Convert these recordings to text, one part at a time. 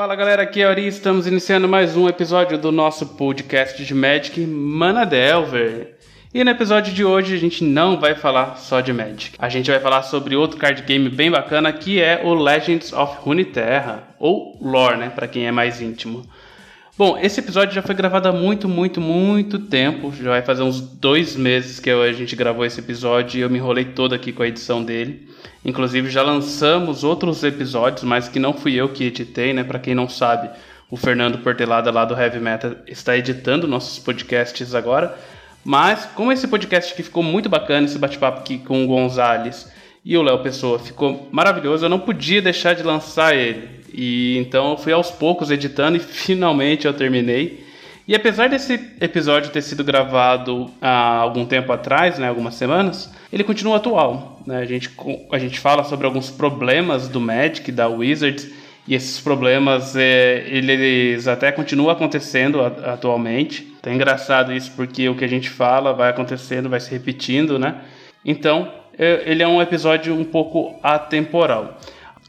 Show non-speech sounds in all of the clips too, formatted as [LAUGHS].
Fala galera, aqui é Ari, estamos iniciando mais um episódio do nosso podcast de Magic Mana Delver. E no episódio de hoje a gente não vai falar só de Magic. A gente vai falar sobre outro card game bem bacana que é o Legends of Runeterra, ou Lore, né, para quem é mais íntimo. Bom, esse episódio já foi gravado há muito, muito, muito tempo. Já vai fazer uns dois meses que a gente gravou esse episódio e eu me enrolei todo aqui com a edição dele. Inclusive já lançamos outros episódios, mas que não fui eu que editei, né? Para quem não sabe, o Fernando Portelada lá do Heavy Metal está editando nossos podcasts agora. Mas, como esse podcast aqui ficou muito bacana, esse bate-papo aqui com o Gonzales e o Léo Pessoa ficou maravilhoso, eu não podia deixar de lançar ele. E então eu fui aos poucos editando e [LAUGHS] finalmente eu terminei. E apesar desse episódio ter sido gravado há algum tempo atrás, né, algumas semanas, ele continua atual. Né? A, gente, a gente fala sobre alguns problemas do Magic, da Wizards, e esses problemas é, eles até continuam acontecendo atualmente. É engraçado isso porque o que a gente fala vai acontecendo, vai se repetindo, né? Então, ele é um episódio um pouco atemporal.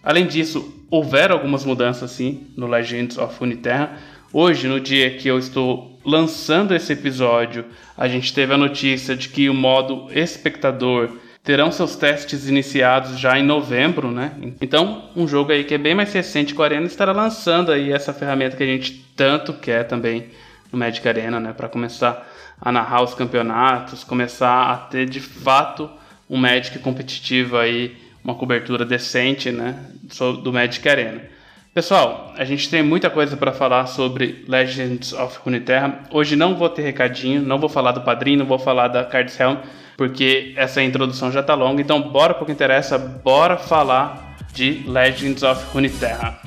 Além disso, houveram algumas mudanças sim no Legends of Runeterra. Hoje, no dia que eu estou lançando esse episódio, a gente teve a notícia de que o modo espectador terão seus testes iniciados já em novembro, né? Então, um jogo aí que é bem mais recente que o Arena estará lançando aí essa ferramenta que a gente tanto quer também no Magic Arena, né? Para começar a narrar os campeonatos, começar a ter de fato um Magic competitivo aí, uma cobertura decente, né? Do Magic Arena. Pessoal, a gente tem muita coisa para falar sobre Legends of Runeterra. Hoje não vou ter recadinho, não vou falar do padrinho, não vou falar da Cards Helm, porque essa introdução já tá longa. Então, bora pro que interessa, bora falar de Legends of Runeterra.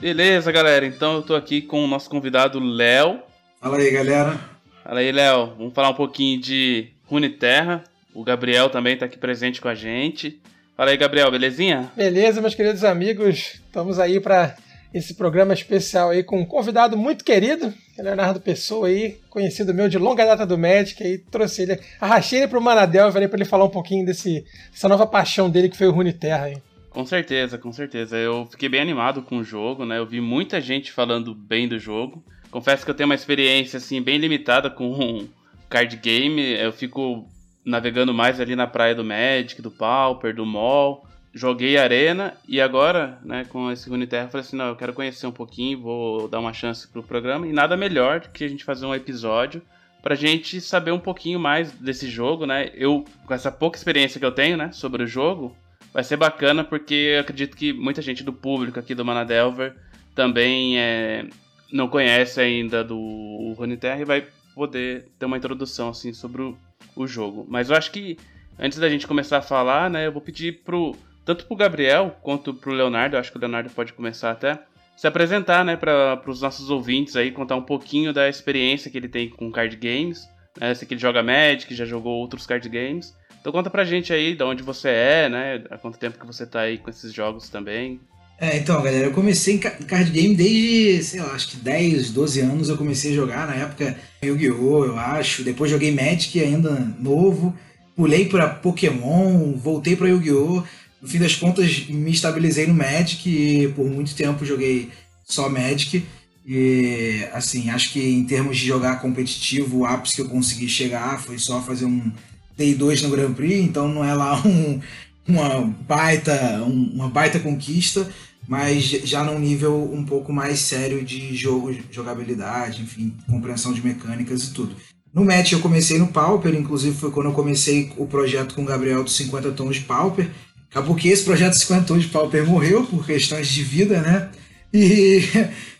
Beleza, galera. Então eu tô aqui com o nosso convidado Léo. Fala aí, galera. Fala aí, Léo. Vamos falar um pouquinho de Runeterra. O Gabriel também tá aqui presente com a gente. Fala aí, Gabriel, belezinha? Beleza, meus queridos amigos. Estamos aí para esse programa especial aí com um convidado muito querido, Leonardo Pessoa aí, conhecido meu de longa data do Magic, aí trouxe ele, arrastei ele pro Manadel para ele falar um pouquinho desse, dessa nova paixão dele que foi o Runeterra aí. Com certeza, com certeza. Eu fiquei bem animado com o jogo, né? Eu vi muita gente falando bem do jogo. Confesso que eu tenho uma experiência assim bem limitada com um [LAUGHS] card game. Eu fico navegando mais ali na praia do Magic, do Pauper, do Mall. Joguei Arena e agora, né, com esse Runeterra, falei assim, não, eu quero conhecer um pouquinho, vou dar uma chance pro programa. E nada melhor do que a gente fazer um episódio pra gente saber um pouquinho mais desse jogo, né? Eu, com essa pouca experiência que eu tenho, né, sobre o jogo, vai ser bacana porque eu acredito que muita gente do público aqui do Manadelver também é, não conhece ainda do Runeterra vai poder ter uma introdução assim sobre o, o, jogo. Mas eu acho que antes da gente começar a falar, né, eu vou pedir pro tanto pro Gabriel quanto pro Leonardo, acho que o Leonardo pode começar até se apresentar, né, para os nossos ouvintes aí, contar um pouquinho da experiência que ele tem com card games. Né, sei que ele joga Magic, já jogou outros card games. Então conta pra gente aí de onde você é, né? Há quanto tempo que você tá aí com esses jogos também. É, então, galera, eu comecei em card game desde, sei lá, acho que 10, 12 anos eu comecei a jogar, na época Yu-Gi-Oh!, eu acho, depois joguei Magic ainda novo, pulei pra Pokémon, voltei pra Yu-Gi-Oh!, no fim das contas me estabilizei no Magic e por muito tempo joguei só Magic, e assim, acho que em termos de jogar competitivo, o ápice que eu consegui chegar foi só fazer um Day 2 no Grand Prix, então não é lá [LAUGHS] um, uma, baita, um, uma baita conquista, mas já num nível um pouco mais sério de jogo, jogabilidade, enfim, compreensão de mecânicas e tudo. No match eu comecei no Pauper, inclusive foi quando eu comecei o projeto com o Gabriel dos 50 tons de Pauper. Acabou que esse projeto dos 50 tons de Pauper morreu por questões de vida, né? E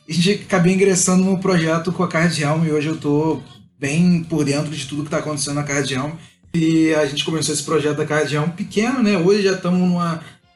gente [LAUGHS] acabei ingressando no projeto com a Card Realm e hoje eu tô bem por dentro de tudo que está acontecendo na Card Realm e a gente começou esse projeto da Cardião pequeno, né? Hoje já estamos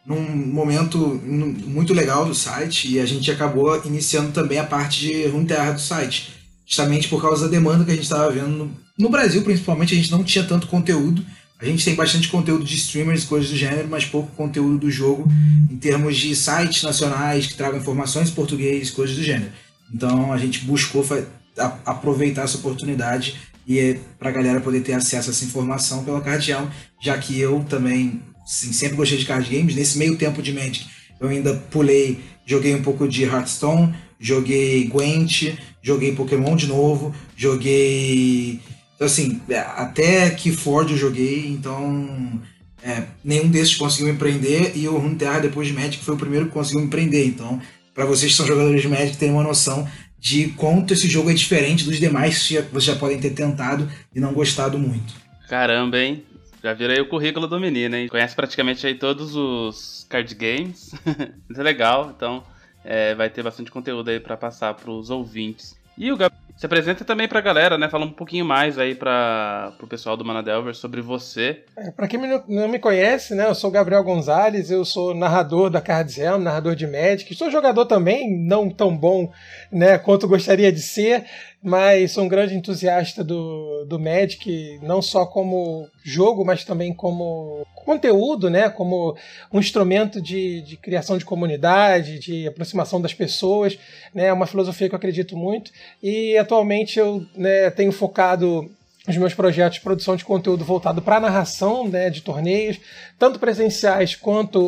num momento muito legal do site e a gente acabou iniciando também a parte de Runeterra do site. Justamente por causa da demanda que a gente estava vendo no, no Brasil, principalmente, a gente não tinha tanto conteúdo. A gente tem bastante conteúdo de streamers, coisas do gênero, mas pouco conteúdo do jogo em termos de sites nacionais que tragam informações em português, coisas do gênero. Então a gente buscou aproveitar essa oportunidade e é para a galera poder ter acesso a essa informação pela Cardião, já que eu também sim, sempre gostei de card games. Nesse meio tempo de Magic, eu ainda pulei, joguei um pouco de Hearthstone, joguei Gwent, joguei Pokémon de novo, joguei. Então, assim, até que Ford eu joguei, então. É, nenhum desses conseguiu empreender e o Runeterra depois de Magic foi o primeiro que conseguiu empreender. Então, para vocês que são jogadores de Magic, terem uma noção de quanto esse jogo é diferente dos demais que vocês já podem ter tentado e não gostado muito. Caramba, hein? Já virei o currículo do menino, hein? Conhece praticamente aí todos os card games. [LAUGHS] Muito legal, então é, vai ter bastante conteúdo aí para passar para os ouvintes. E o Gabriel se apresenta também pra galera, né? Fala um pouquinho mais aí para pro pessoal do Manadelver sobre você. É, pra quem não me conhece, né? Eu sou Gabriel Gonzalez, eu sou narrador da Cards narrador de Magic. Sou jogador também, não tão bom né, quanto gostaria de ser, mas sou um grande entusiasta do, do Magic, não só como jogo, mas também como conteúdo, né, como um instrumento de, de criação de comunidade, de aproximação das pessoas, né, é uma filosofia que eu acredito muito, e atualmente eu né, tenho focado os meus projetos de produção de conteúdo voltado para narração né, de torneios, tanto presenciais quanto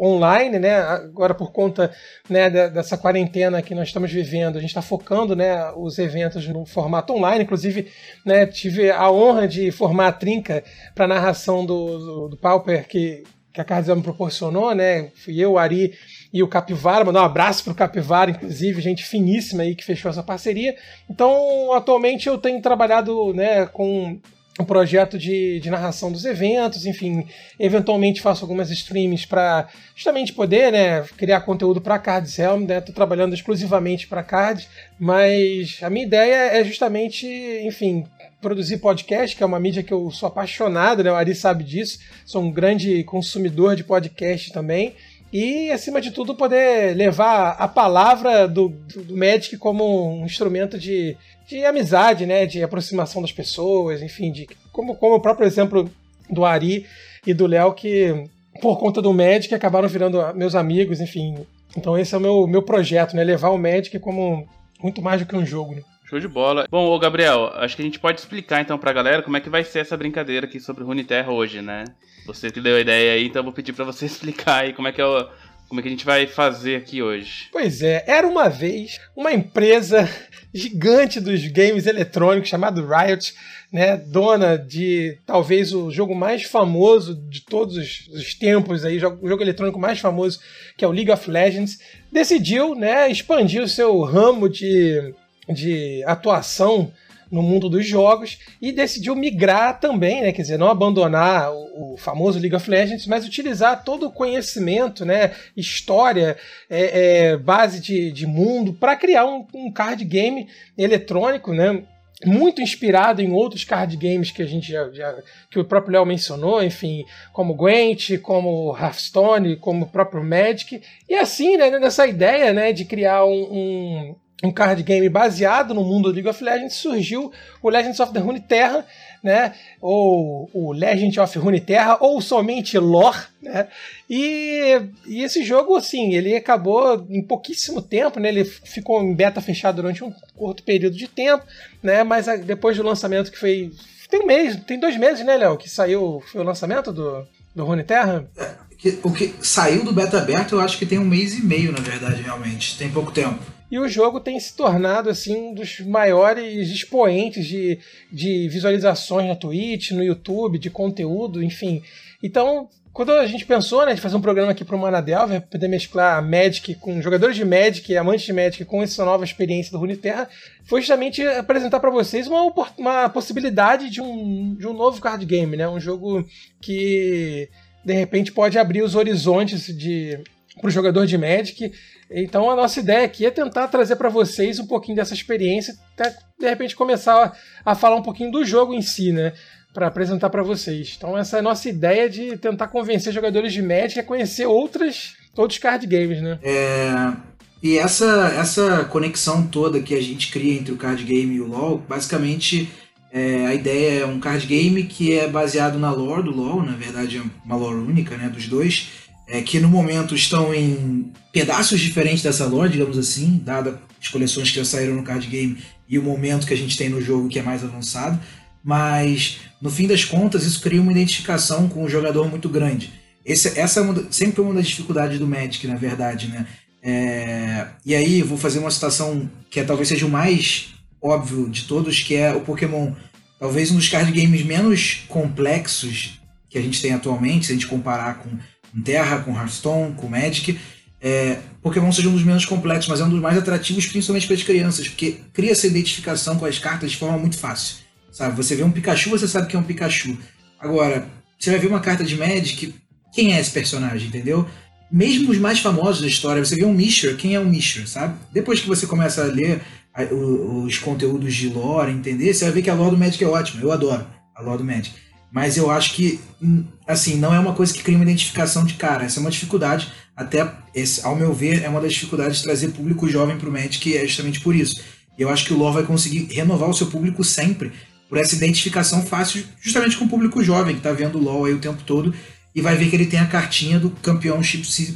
online, né? Agora por conta né, dessa quarentena que nós estamos vivendo, a gente está focando né, os eventos no formato online. Inclusive, né, tive a honra de formar a trinca para narração do, do, do Pauper que, que a Cardial me proporcionou, né? Fui eu, Ari e o Capivara, mandar um abraço pro Capivara, inclusive, gente finíssima aí que fechou essa parceria. Então, atualmente eu tenho trabalhado né, com um projeto de, de narração dos eventos, enfim, eventualmente faço algumas streams para justamente poder né, criar conteúdo para Cards Helm, né? Tô trabalhando exclusivamente para Cards, mas a minha ideia é justamente, enfim, produzir podcast, que é uma mídia que eu sou apaixonado, né? O Ari sabe disso, sou um grande consumidor de podcast também e, acima de tudo, poder levar a palavra do, do Magic como um instrumento de, de amizade, né? De aproximação das pessoas, enfim, de, como, como o próprio exemplo do Ari e do Léo, que por conta do Magic acabaram virando meus amigos, enfim. Então esse é o meu, meu projeto, né? Levar o Magic como muito mais do que um jogo, né? Show de bola. Bom, ô Gabriel, acho que a gente pode explicar então pra galera como é que vai ser essa brincadeira aqui sobre Runeterra hoje, né? Você que deu a ideia aí, então eu vou pedir para você [LAUGHS] explicar aí como é que é o, como é que a gente vai fazer aqui hoje. Pois é, era uma vez uma empresa gigante dos games eletrônicos chamada Riot, né, dona de talvez o jogo mais famoso de todos os, os tempos aí, o jogo eletrônico mais famoso, que é o League of Legends, decidiu, né, expandir o seu ramo de de atuação no mundo dos jogos e decidiu migrar também, né? Quer dizer, não abandonar o, o famoso League of Legends, mas utilizar todo o conhecimento, né? História, é, é, base de, de mundo para criar um, um, card game eletrônico, né? Muito inspirado em outros card games que a gente já, já que o próprio Léo mencionou, enfim, como Gwent, como Hearthstone, como o próprio Magic, e assim, né, nessa ideia, né, de criar um, um um card game baseado no mundo do League of Legends, surgiu o Legends of the Runeterra, né? Ou o Legend of Runeterra, ou somente Lore, né? E, e, esse jogo, assim, ele acabou em pouquíssimo tempo, né? Ele ficou em beta fechado durante um curto período de tempo, né? Mas depois do lançamento que foi... Tem um mês, tem dois meses, né, Léo? Que saiu, foi o lançamento do, do Runeterra? É, o que saiu do beta aberto, eu acho que tem um mês e meio, na verdade, realmente. Tem pouco tempo. E o jogo tem se tornado assim um dos maiores expoentes de, de visualizações na Twitch, no YouTube, de conteúdo, enfim. Então, quando a gente pensou né, de fazer um programa aqui para o Manadelver, poder mesclar Magic com jogadores de Magic, amantes de Magic, com essa nova experiência do Runeterra, foi justamente apresentar para vocês uma, uma possibilidade de um, de um novo card game, né? Um jogo que de repente pode abrir os horizontes de para o jogador de Magic então a nossa ideia aqui é tentar trazer para vocês um pouquinho dessa experiência, até de repente começar a, a falar um pouquinho do jogo em si, né? Para apresentar para vocês. Então essa é a nossa ideia de tentar convencer jogadores de Magic a conhecer outras, outros card games, né? É, e essa, essa conexão toda que a gente cria entre o card game e o LoL, basicamente é, a ideia é um card game que é baseado na lore do LoL, na verdade é uma lore única né, dos dois, é, que no momento estão em pedaços diferentes dessa lore, digamos assim, dada as coleções que já saíram no card game e o momento que a gente tem no jogo que é mais avançado. Mas no fim das contas, isso cria uma identificação com o jogador muito grande. Esse, essa é uma, sempre uma das dificuldades do Magic, na verdade, né? É, e aí, vou fazer uma citação que é, talvez seja o mais óbvio de todos, que é o Pokémon. Talvez um dos card games menos complexos que a gente tem atualmente, se a gente comparar com Terra, com Hearthstone, com Magic. É, Pokémon seja um dos menos complexos, mas é um dos mais atrativos, principalmente para as crianças, porque cria essa identificação com as cartas de forma muito fácil. Sabe? Você vê um Pikachu, você sabe que é um Pikachu. Agora, você vai ver uma carta de Magic, quem é esse personagem, entendeu? Mesmo os mais famosos da história, você vê um Mishra, quem é um Mishra, sabe? Depois que você começa a ler os conteúdos de lore, entender, você vai ver que a lore do Magic é ótima. Eu adoro a lore do Magic. Mas eu acho que, hum, assim, não é uma coisa que cria uma identificação de cara. Essa é uma dificuldade, até, esse, ao meu ver, é uma das dificuldades de trazer público jovem para o Magic, é justamente por isso. E eu acho que o lore vai conseguir renovar o seu público sempre, por essa identificação fácil, justamente com o público jovem, que está vendo o LoL aí o tempo todo, e vai ver que ele tem a cartinha do campeão XYZ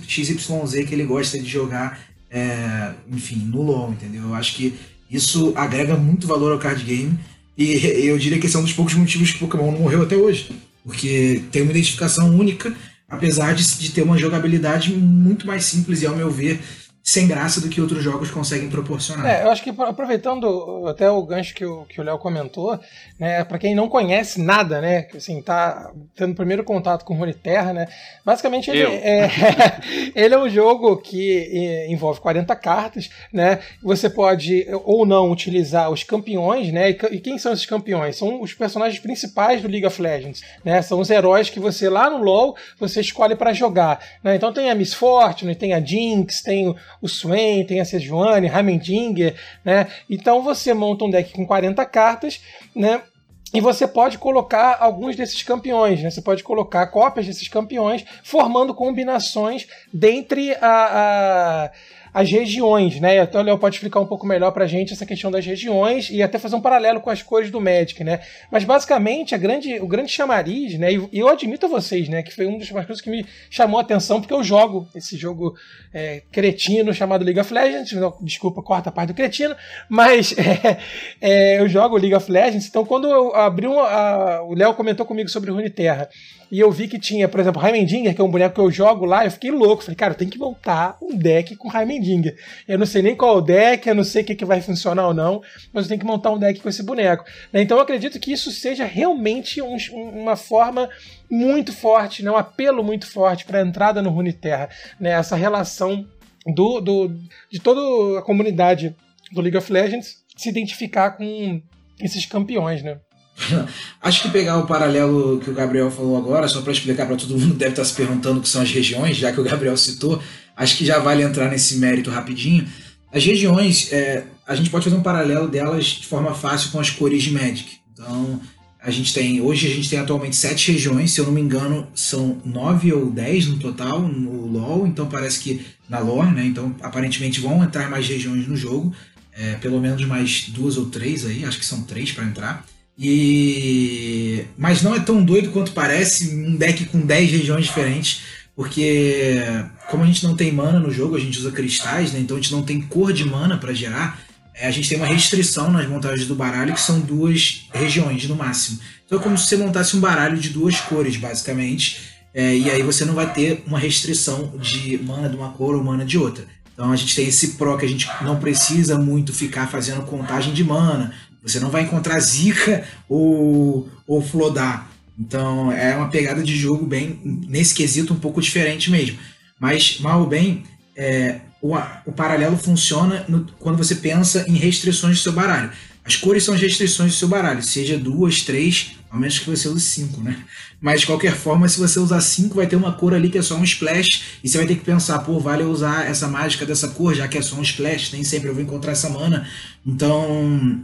que ele gosta de jogar, é, enfim, no LoL, entendeu? Eu acho que isso agrega muito valor ao card game. E [LAUGHS] eu diria que esse é um dos poucos motivos que Pokémon não morreu até hoje. Porque tem uma identificação única, apesar de, de ter uma jogabilidade muito mais simples e, ao meu ver, sem graça do que outros jogos conseguem proporcionar. É, eu acho que aproveitando até o gancho que o que o Léo comentou, né, para quem não conhece nada, né, que assim tá tendo o primeiro contato com Runeterra, né, basicamente ele é, [LAUGHS] ele é um jogo que envolve 40 cartas, né, você pode ou não utilizar os campeões, né, e, quem são esses campeões? São os personagens principais do League of Legends, né, são os heróis que você lá no LoL você escolhe para jogar, né, então tem a Miss Fortune, tem a Jinx, tem o Swain, tem a Sejuani, Heimendinger, né? Então você monta um deck com 40 cartas, né? E você pode colocar alguns desses campeões, né? Você pode colocar cópias desses campeões, formando combinações dentre a, a as regiões, né? Então o Léo pode explicar um pouco melhor pra gente essa questão das regiões e até fazer um paralelo com as cores do Magic, né? Mas basicamente a grande, o grande chamariz, né? E eu admito a vocês, né? Que foi uma das coisas que me chamou a atenção, porque eu jogo esse jogo é, cretino chamado League of Legends. Desculpa, corta a parte do cretino, mas [LAUGHS] é, é, eu jogo League of Legends. Então quando eu abri um, a, o Léo comentou comigo sobre Runeterra e eu vi que tinha, por exemplo, Heimendinger, que é um boneco que eu jogo lá, eu fiquei louco. Falei, cara, eu tenho que montar um deck com Heimendinger. Eu não sei nem qual é o deck, eu não sei o que, que vai funcionar ou não, mas eu tenho que montar um deck com esse boneco. Né? Então eu acredito que isso seja realmente um, uma forma muito forte, né? um apelo muito forte para a entrada no Runeterra. Né? Essa relação do, do, de toda a comunidade do League of Legends se identificar com esses campeões, né? [LAUGHS] Acho que pegar o paralelo que o Gabriel falou agora, só para explicar para todo mundo, [LAUGHS] deve estar tá se perguntando o que são as regiões, já que o Gabriel citou, acho que já vale entrar nesse mérito rapidinho. As regiões, é, a gente pode fazer um paralelo delas de forma fácil com as cores de Magic. Então, a gente tem, hoje a gente tem atualmente sete regiões, se eu não me engano, são nove ou dez no total no LoL, então parece que na lore, né? Então, aparentemente vão entrar mais regiões no jogo, é, pelo menos mais duas ou três aí, acho que são três para entrar. E mas não é tão doido quanto parece um deck com 10 regiões diferentes, porque como a gente não tem mana no jogo, a gente usa cristais, né? Então a gente não tem cor de mana para gerar. É, a gente tem uma restrição nas montagens do baralho que são duas regiões no máximo. Então é como se você montasse um baralho de duas cores, basicamente. É, e aí você não vai ter uma restrição de mana de uma cor ou mana de outra. Então a gente tem esse pro que a gente não precisa muito ficar fazendo contagem de mana. Você não vai encontrar Zika ou, ou Flodar. Então é uma pegada de jogo bem, nesse quesito, um pouco diferente mesmo. Mas, mal ou bem, é, o, o paralelo funciona no, quando você pensa em restrições do seu baralho. As cores são as restrições do seu baralho, seja duas, três, ao menos que você use cinco, né? Mas de qualquer forma, se você usar cinco, vai ter uma cor ali que é só um splash, e você vai ter que pensar, pô, vale usar essa mágica dessa cor, já que é só um splash, nem sempre eu vou encontrar essa mana. Então,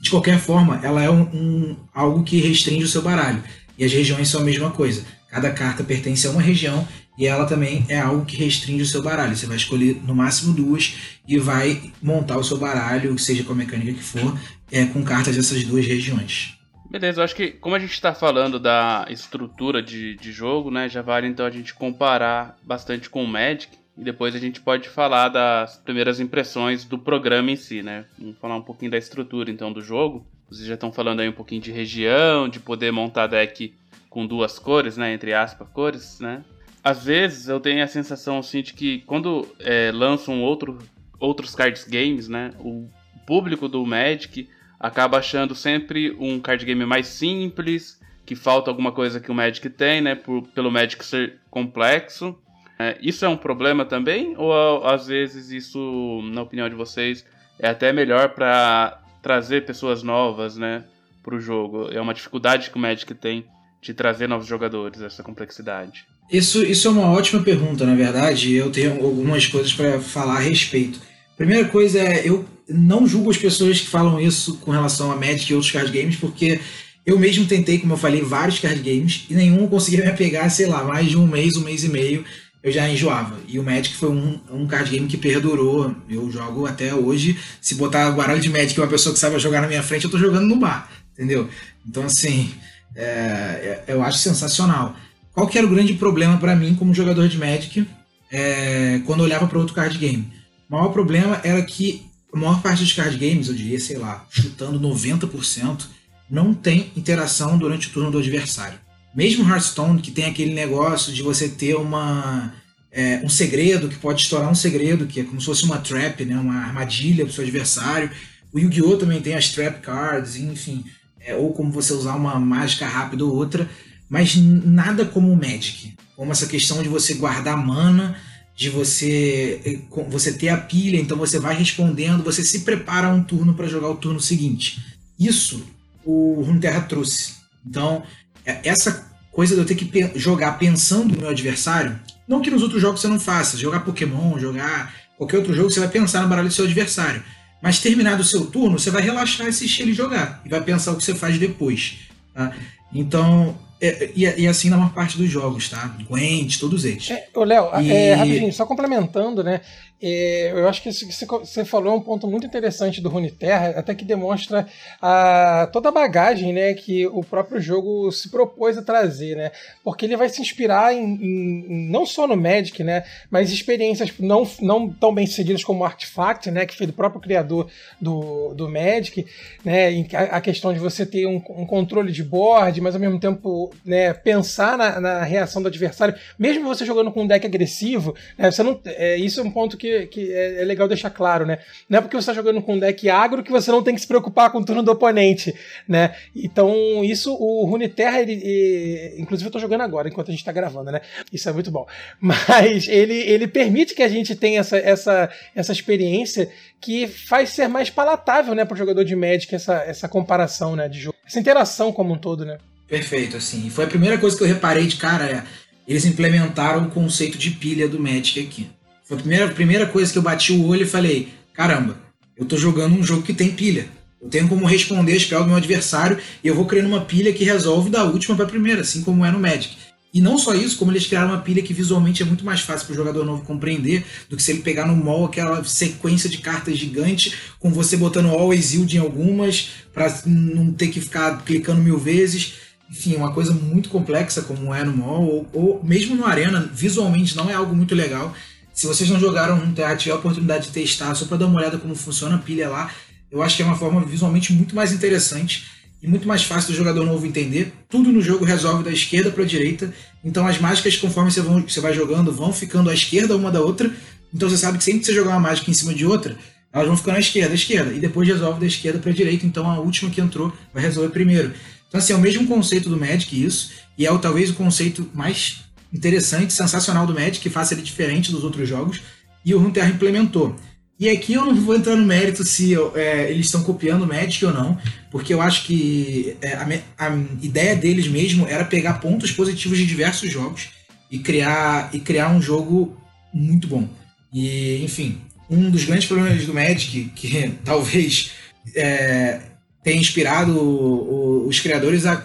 de qualquer forma, ela é um, um, algo que restringe o seu baralho. E as regiões são a mesma coisa. Cada carta pertence a uma região e ela também é algo que restringe o seu baralho. Você vai escolher no máximo duas e vai montar o seu baralho, seja com a mecânica que for, é, com cartas dessas duas regiões. Beleza, eu acho que como a gente está falando da estrutura de, de jogo, né, já vale então a gente comparar bastante com o Magic, e depois a gente pode falar das primeiras impressões do programa em si, né? Vamos falar um pouquinho da estrutura então do jogo. Vocês já estão falando aí um pouquinho de região, de poder montar deck com duas cores, né? Entre aspas, cores, né? às vezes eu tenho a sensação assim de que quando é, lançam outro, outros cards games, né? O público do Magic acaba achando sempre um card game mais simples, que falta alguma coisa que o Magic tem, né? Por, pelo Magic ser complexo. É, isso é um problema também? Ou às vezes isso, na opinião de vocês, é até melhor para trazer pessoas novas, né? Para o jogo? É uma dificuldade que o Magic tem de trazer novos jogadores, essa complexidade. Isso, isso é uma ótima pergunta, na verdade. Eu tenho algumas coisas para falar a respeito. Primeira coisa é, eu não julgo as pessoas que falam isso com relação a Magic e outros card games, porque eu mesmo tentei, como eu falei, vários card games e nenhum conseguia [LAUGHS] me pegar, sei lá, mais de um mês, um mês e meio, eu já enjoava. E o Magic foi um, um card game que perdurou. Eu jogo até hoje. Se botar baralho de Magic uma pessoa que sabe jogar na minha frente, eu tô jogando no bar, entendeu? Então, assim, é, é eu acho sensacional. Qual que era o grande problema para mim como jogador de Magic é, quando eu olhava para outro card game? O maior problema era que a maior parte dos card games, eu diria, sei lá, chutando 90%, não tem interação durante o turno do adversário. Mesmo Hearthstone, que tem aquele negócio de você ter uma é, um segredo, que pode estourar um segredo, que é como se fosse uma trap, né, uma armadilha para o seu adversário. O Yu-Gi-Oh! também tem as trap cards, enfim, é, ou como você usar uma mágica rápida ou outra, mas nada como o Magic. Como essa questão de você guardar mana, de você você ter a pilha, então você vai respondendo, você se prepara um turno para jogar o turno seguinte. Isso o Runeterra trouxe. Então, é, essa coisa de eu ter que jogar pensando no meu adversário, não que nos outros jogos você não faça, jogar Pokémon, jogar qualquer outro jogo, você vai pensar no baralho do seu adversário. Mas terminado o seu turno, você vai relaxar e assistir ele jogar. E vai pensar o que você faz depois. Tá? Então, é, e, e, assim na maior parte dos jogos, tá? Gwent, todos eles. É, Léo, e... é, rapidinho, só complementando, né? Eu acho que isso que você falou é um ponto muito interessante do Runeterra, até que demonstra a, toda a bagagem né, que o próprio jogo se propôs a trazer, né? Porque ele vai se inspirar em, em, não só no Magic, né? Mas experiências não, não tão bem sucedidas como Artifact, né? Que foi do próprio criador do, do Magic, né? A, a questão de você ter um, um, controle de board, mas ao mesmo tempo né, pensar na, na reação do adversário, mesmo você jogando com um deck agressivo, né, você não, é, isso é um ponto que que, que é, é, legal deixar claro, né? Não é porque você está jogando com um deck agro que você não tem que se preocupar com o turno do oponente, né? Então, isso, o Runeterra, ele, inclusive eu estou jogando agora, enquanto a gente está gravando, né? Isso é muito bom. [LAUGHS] Mas ele, ele permite que a gente tenha essa, essa, essa experiência que faz ser mais palatável, né, para o jogador de Magic, essa, essa comparação, né, de jogo. Essa interação como um todo, né? Perfeito, assim. Foi a primeira coisa que eu reparei de cara, é, eles implementaram o conceito de pilha do Magic aqui. Foi a primeira, primeira coisa que eu bati o olho e falei: caramba, eu tô jogando um jogo que tem pilha. Eu tenho como responder a spell do meu adversário e eu vou criando uma pilha que resolve da última para a primeira, assim como é no Magic. E não só isso, como eles criaram uma pilha que visualmente é muito mais fácil para o jogador novo compreender do que se ele pegar no mall aquela sequência de cartas gigante, com você botando always yield em algumas, para não ter que ficar clicando mil vezes. Enfim, uma coisa muito complexa como é no mall, ou, ou mesmo no Arena, visualmente não é algo muito legal. Se vocês não jogaram um tiver a oportunidade de testar, só para dar uma olhada como funciona a pilha lá, eu acho que é uma forma visualmente muito mais interessante e muito mais fácil do jogador novo entender. Tudo no jogo resolve da esquerda para a direita, então as mágicas, conforme você, vão, você vai jogando, vão ficando à esquerda uma da outra. Então você sabe que sempre que você jogar uma mágica em cima de outra, elas vão ficando à esquerda, à esquerda, e depois resolve da esquerda para a direita, então a última que entrou vai resolver primeiro. Então, assim, é o mesmo conceito do Magic, isso, e é talvez o conceito mais interessante, sensacional do Magic, que faça ele diferente dos outros jogos, e o Runeterra implementou. E aqui eu não vou entrar no mérito se é, eles estão copiando o Magic ou não, porque eu acho que é, a, a, ideia deles mesmo era pegar pontos positivos de diversos jogos e criar, e criar um jogo muito bom. E, enfim, um dos grandes problemas do Magic, que [LAUGHS] talvez é, tenha inspirado o, o, os criadores a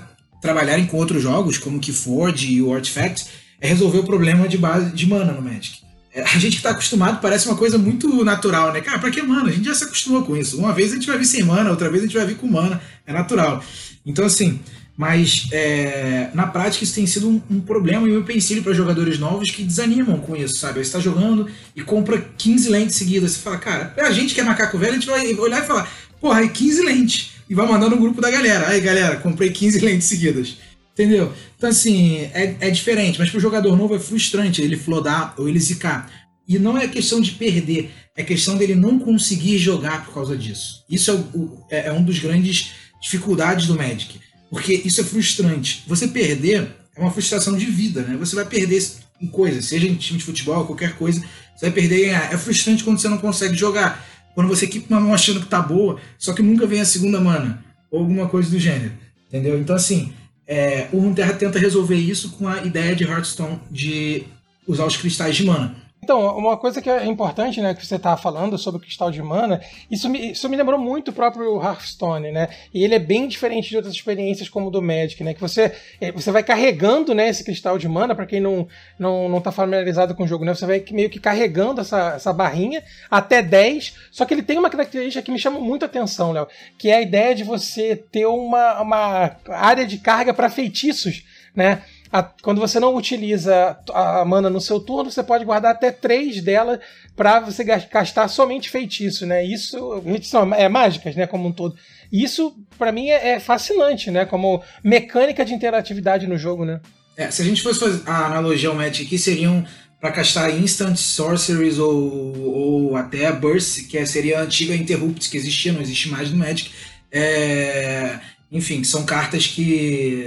trabalharem com outros jogos, como o Keyforge e o Artifact, é resolver o problema de base de mana no Magic. É, a gente que tá acostumado parece uma coisa muito natural, né? Cara, pra que mana? A gente já se acostumou com isso. Uma vez a gente vai vir sem mana, outra vez a gente vai vir com mana. É natural. Então, assim, mas é, na prática isso tem sido um, um problema e um empecilho para jogadores novos que desanimam com isso, sabe? Você está jogando e compra 15 lentes seguidas. Você fala, cara, a gente que é macaco velho, a gente vai olhar e falar, porra, é 15 lentes. E vai mandar no grupo da galera. Aí, galera, comprei 15 [LAUGHS] lentes seguidas Entendeu? Então, assim, é, é diferente, mas pro jogador novo é frustrante ele flodar ou ele zicar. E não é questão de perder, é questão dele não conseguir jogar por causa disso. Isso é, o, é, é um dos grandes dificuldades do Magic. Porque isso é frustrante. Você perder é uma frustração de vida, né? Você vai perder em coisas, seja em time de futebol, qualquer coisa, você vai perder e ganhar. É frustrante quando você não consegue jogar. Quando você equipa uma mão achando que tá boa, só que nunca vem a segunda mana. Ou alguma coisa do gênero. Entendeu? Então, assim, é, o Runeterra tenta resolver isso com a ideia de Hearthstone de usar os cristais de mana. Então, uma coisa que é importante, né, que você estava falando sobre o cristal de mana, isso me, isso me lembrou muito o próprio Hearthstone, né? E ele é bem diferente de outras experiências como o do Magic, né? Que você, é, você vai carregando, né, esse cristal de mana, para quem não, não, não tá familiarizado com o jogo, né? Você vai meio que carregando essa, essa barrinha até 10, só que ele tem uma característica que me chama muito a atenção, Léo, que é a ideia de você ter uma, uma área de carga para feitiços, né? A, quando você não utiliza a mana no seu turno, você pode guardar até três dela para você gastar somente feitiço, né? Isso, são é mágicas, né, como um todo. Isso para mim é, é, fascinante, né, como mecânica de interatividade no jogo, né? É, se a gente fosse fazer a analogia ao Magic aqui, seriam para castar Instant Sorceries ou, ou até Burst, que é, seria a antiga Interrupt que existia, não existe mais no Magic. É, enfim, são cartas que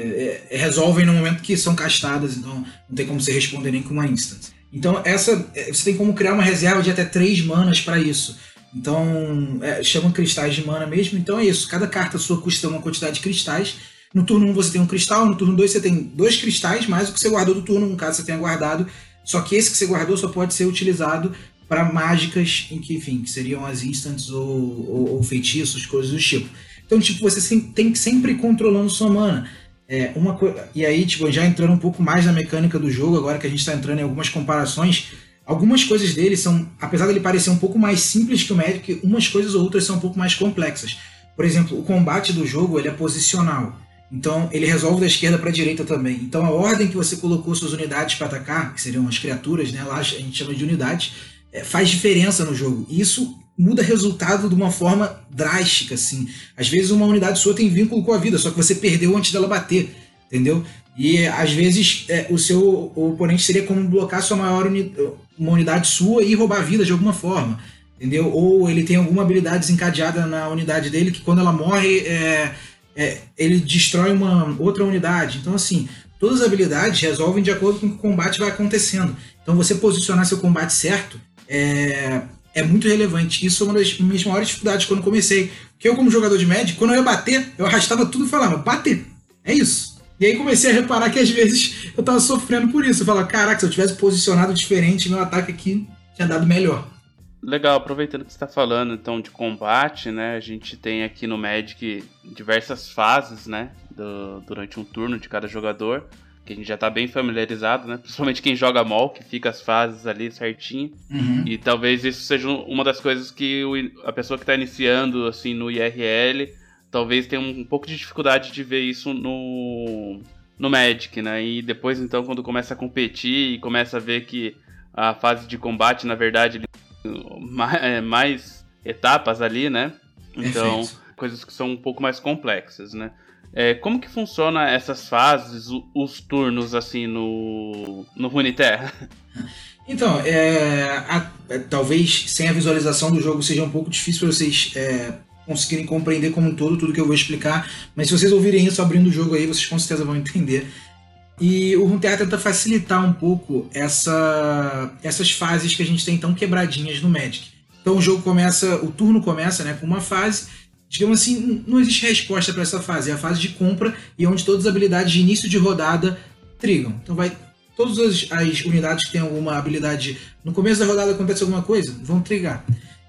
é, resolvem no momento que são castadas, então não tem como você responder nem com uma instance. Então, essa é, você tem como criar uma reserva de até 3 manas para isso. Então, é, chamam cristais de mana mesmo. Então é isso. Cada carta sua custa uma quantidade de cristais. No turno 1 você tem um cristal, no turno 2 você tem dois cristais, mais o que você guardou do turno, no caso você tenha guardado. Só que esse que você guardou só pode ser utilizado para mágicas em que, enfim, que seriam as instants ou, ou, ou feitiços, coisas do tipo. Então, tipo, você tem que sempre ir controlando sua mana. É, uma co... E aí, tipo, já entrando um pouco mais na mecânica do jogo, agora que a gente está entrando em algumas comparações, algumas coisas dele são, apesar dele parecer um pouco mais simples que o Magic, umas coisas ou outras são um pouco mais complexas. Por exemplo, o combate do jogo ele é posicional. Então, ele resolve da esquerda para a direita também. Então, a ordem que você colocou suas unidades para atacar, que seriam as criaturas, né, lá a gente chama de unidades, é, faz diferença no jogo. Isso muda resultado de uma forma drástica, assim. Às vezes uma unidade sua tem vínculo com a vida, só que você perdeu antes dela bater, entendeu? E às vezes é, o seu oponente seria como bloquear sua maior uni uma unidade sua e roubar a vida de alguma forma, entendeu? Ou ele tem alguma habilidade desencadeada na unidade dele que quando ela morre é, é, ele destrói uma outra unidade. Então assim, todas as habilidades resolvem de acordo com o o combate vai acontecendo. Então você posicionar seu combate certo é, é muito relevante. Isso é uma das minhas maiores dificuldades quando comecei. Porque eu, como jogador de Magic, quando eu ia bater, eu arrastava tudo e falava, bater. É isso. E aí comecei a reparar que às vezes eu tava sofrendo por isso. Eu falava, caraca, se eu tivesse posicionado diferente, meu ataque aqui tinha dado melhor. Legal, aproveitando que você está falando então de combate, né? A gente tem aqui no Magic diversas fases, né? Do, durante um turno de cada jogador que a gente já tá bem familiarizado, né? Principalmente quem joga mol, que fica as fases ali certinho. Uhum. E talvez isso seja uma das coisas que o, a pessoa que tá iniciando, assim, no IRL, talvez tenha um, um pouco de dificuldade de ver isso no, no Magic, né? E depois, então, quando começa a competir e começa a ver que a fase de combate, na verdade, mais, é, mais etapas ali, né? Então, Perfeito. coisas que são um pouco mais complexas, né? É, como que funciona essas fases, os turnos, assim, no, no Runeterra? [LAUGHS] Então, é, a, é, talvez sem a visualização do jogo seja um pouco difícil para vocês é, conseguirem compreender como um todo tudo que eu vou explicar, mas se vocês ouvirem isso abrindo o jogo aí, vocês com certeza vão entender. E o Runeterra tenta facilitar um pouco essa, essas fases que a gente tem tão quebradinhas no Magic. Então o jogo começa, o turno começa né, com uma fase digamos assim, não existe resposta para essa fase. É a fase de compra e onde todas as habilidades de início de rodada trigam. Então vai. Todas as, as unidades que têm alguma habilidade no começo da rodada acontece alguma coisa, vão trigar.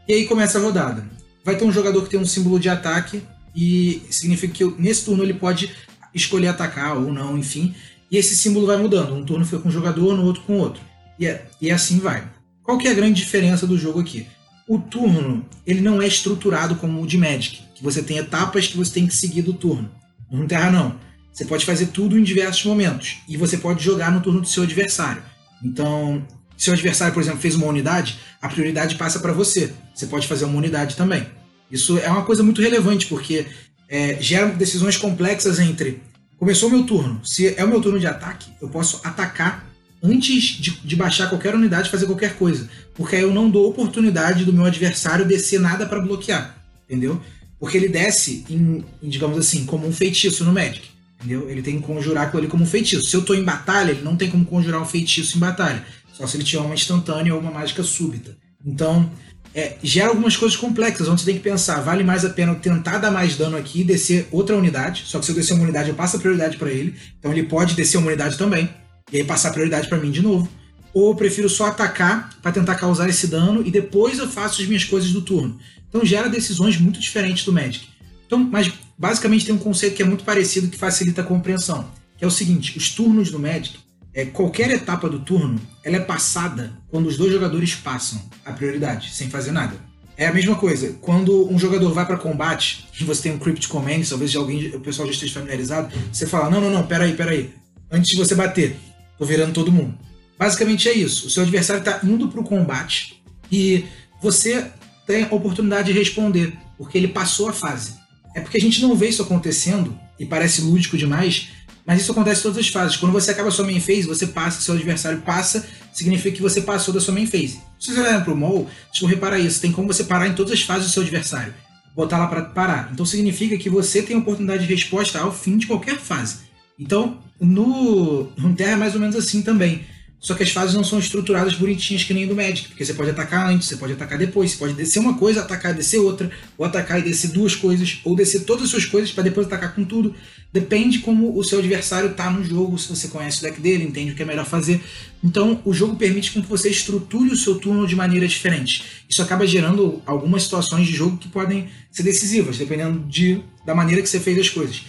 E aí começa a rodada. Vai ter um jogador que tem um símbolo de ataque e significa que nesse turno ele pode escolher atacar ou não, enfim. E esse símbolo vai mudando. Um turno fica com um jogador, no outro com outro. E, é, e assim vai. Qual que é a grande diferença do jogo aqui? O turno ele não é estruturado como o de Magic que você tem etapas que você tem que seguir do turno. No Terra não. Você pode fazer tudo em diversos momentos e você pode jogar no turno do seu adversário. Então, se o adversário, por exemplo, fez uma unidade, a prioridade passa para você. Você pode fazer uma unidade também. Isso é uma coisa muito relevante porque é, gera decisões complexas entre Começou meu turno. Se é o meu turno de ataque, eu posso atacar antes de, de baixar qualquer unidade fazer qualquer coisa. Porque aí eu não dou oportunidade do meu adversário descer nada para bloquear. Entendeu? Porque ele desce, em, em, digamos assim, como um feitiço no Magic. Entendeu? Ele tem que conjurar aquilo ali como um feitiço. Se eu estou em batalha, ele não tem como conjurar um feitiço em batalha. Só se ele tiver uma instantânea ou uma mágica súbita. Então, é, gera algumas coisas complexas, onde você tem que pensar, vale mais a pena eu tentar dar mais dano aqui e descer outra unidade, só que se eu descer uma unidade eu passo a prioridade para ele, então ele pode descer uma unidade também, e aí passar a prioridade para mim de novo. Ou eu prefiro só atacar para tentar causar esse dano e depois eu faço as minhas coisas do turno. Então gera decisões muito diferentes do Magic. Então, mas basicamente tem um conceito que é muito parecido que facilita a compreensão, que é o seguinte, os turnos do Magic é, qualquer etapa do turno ela é passada quando os dois jogadores passam a prioridade, sem fazer nada. É a mesma coisa, quando um jogador vai para combate e você tem um Crypt Command, talvez alguém, o pessoal já esteja familiarizado, você fala: não, não, não, peraí, peraí. Antes de você bater, tô virando todo mundo. Basicamente é isso. O seu adversário está indo para o combate e você tem a oportunidade de responder, porque ele passou a fase. É porque a gente não vê isso acontecendo e parece lúdico demais, mas isso acontece em todas as fases. Quando você acaba a sua main phase, você passa, seu adversário passa, significa que você passou da sua main phase. Se você olhar pro mall, deixa eu reparar isso, tem como você parar em todas as fases do seu adversário. Botar lá para parar. Então significa que você tem a oportunidade de resposta ao fim de qualquer fase. Então, no Runeterra é mais ou menos assim também. Só que as fases não são estruturadas bonitinhas que nem do Magic, porque você pode atacar antes, você pode atacar depois, você pode descer uma coisa, atacar e descer outra, ou atacar e descer duas coisas, ou descer todas as suas coisas para depois atacar com tudo. Depende como o seu adversário tá no jogo, se você conhece o deck dele, entende o que é melhor fazer. Então, o jogo permite que você estruture o seu turno de maneira diferente. Isso acaba gerando algumas situações de jogo que podem ser decisivas, dependendo de, da maneira que você fez as coisas.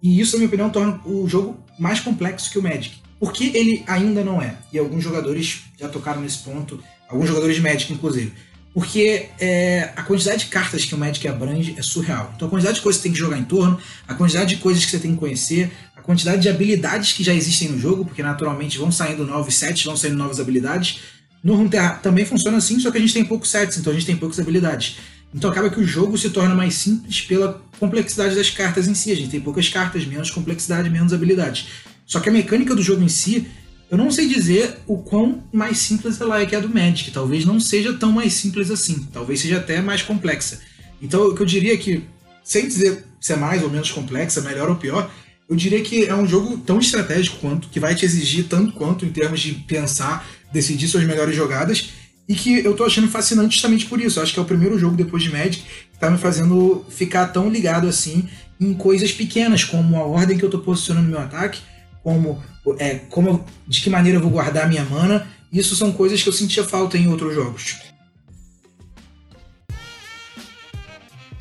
E isso, na minha opinião, torna o jogo mais complexo que o Magic. Por que ele ainda não é? E alguns jogadores já tocaram nesse ponto, alguns jogadores de Magic, inclusive. Porque é, a quantidade de cartas que o Magic abrange é surreal. Então a quantidade de coisas que você tem que jogar em torno, a quantidade de coisas que você tem que conhecer, a quantidade de habilidades que já existem no jogo, porque naturalmente vão saindo novos sets, vão saindo novas habilidades. No Runeterra também funciona assim, só que a gente tem poucos sets, então a gente tem poucas habilidades. Então acaba que o jogo se torna mais simples pela complexidade das cartas em si. A gente tem poucas cartas, menos complexidade, menos habilidades. Só que a mecânica do jogo em si, eu não sei dizer o quão mais simples ela é que a do Magic. Talvez não seja tão mais simples assim. Talvez seja até mais complexa. Então, o que eu diria é que, sem dizer se é mais ou menos complexa, melhor ou pior, eu diria que é um jogo tão estratégico quanto, que vai te exigir tanto quanto em termos de pensar, decidir suas melhores jogadas, e que eu tô achando fascinante justamente por isso. Eu acho que é o primeiro jogo depois de Magic que tá me fazendo ficar tão ligado assim em coisas pequenas, como a ordem que eu tô posicionando meu ataque, como, é, como de que maneira eu vou guardar minha mana. Isso são coisas que eu sentia falta em outros jogos.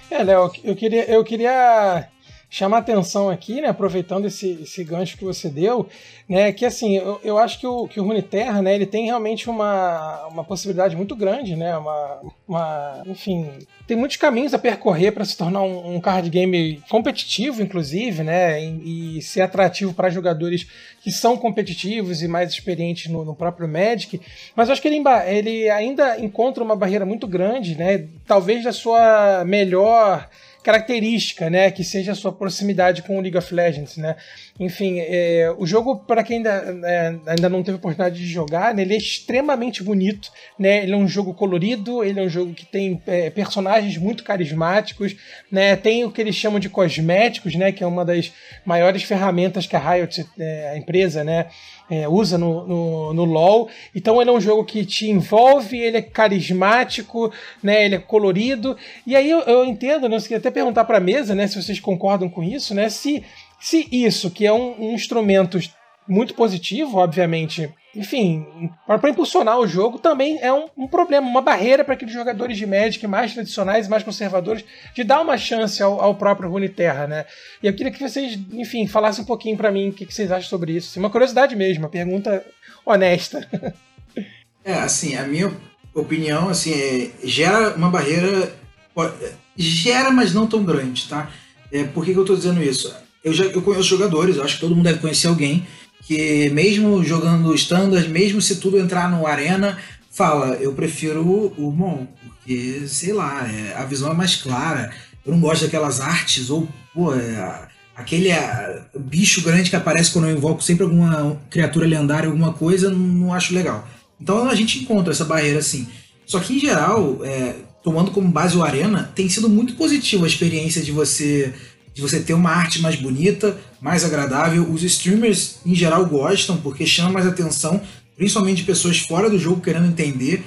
É, Léo, eu queria, eu queria chamar atenção aqui, né, aproveitando esse, esse gancho que você deu, né, que assim, eu, eu acho que o, que o Runeterra, né, ele tem realmente uma, uma possibilidade muito grande, né, uma, uma enfim, tem muitos caminhos a percorrer para se tornar um, um, card game competitivo, inclusive, né, e, e ser atrativo para jogadores que são competitivos e mais experientes no, no próprio Magic, mas eu acho que ele, ele ainda encontra uma barreira muito grande, né, talvez da sua melhor característica, né, que seja a sua proximidade com o League of Legends, né. Enfim, é, o jogo para quem ainda, é, ainda não teve oportunidade de jogar, né, ele é extremamente bonito, né. Ele é um jogo colorido, ele é um jogo que tem é, personagens muito carismáticos, né. Tem o que eles chamam de cosméticos, né, que é uma das maiores ferramentas que a Riot, é, a empresa, né, é, usa no, no, no, LoL. Então ele é um jogo que te envolve, ele é carismático, né? Ele é colorido. E aí eu, eu entendo, né? Eu queria até perguntar para a mesa, né? Se vocês concordam com isso, né? Se, se isso, que é um, um instrumento muito positivo, obviamente, enfim, para impulsionar o jogo também é um, um problema, uma barreira para aqueles jogadores de Magic mais tradicionais, mais conservadores, de dar uma chance ao, ao próprio Runeterra, né? E eu queria que vocês, enfim, falassem um pouquinho para mim o que, que, vocês acham sobre isso. Uma curiosidade mesmo, uma pergunta honesta. É, assim, a minha opinião, assim, é, gera uma barreira, gera, mas não tão grande, tá? É, por que, que eu estou dizendo isso? Eu, já, eu conheço jogadores, eu acho que todo mundo deve conhecer alguém que mesmo jogando standard, mesmo se tudo entrar no arena, fala, eu prefiro o Mon, porque, sei lá, é, a visão é mais clara, eu não gosto daquelas artes, ou, pô, é, aquele a, bicho grande que aparece quando eu invoco sempre alguma criatura lendária, alguma coisa, não, não acho legal. Então a gente encontra essa barreira assim. Só que em geral, é, tomando como base o Arena, tem sido muito positiva a experiência de você de você ter uma arte mais bonita, mais agradável. Os streamers em geral gostam porque chama mais atenção, principalmente de pessoas fora do jogo querendo entender.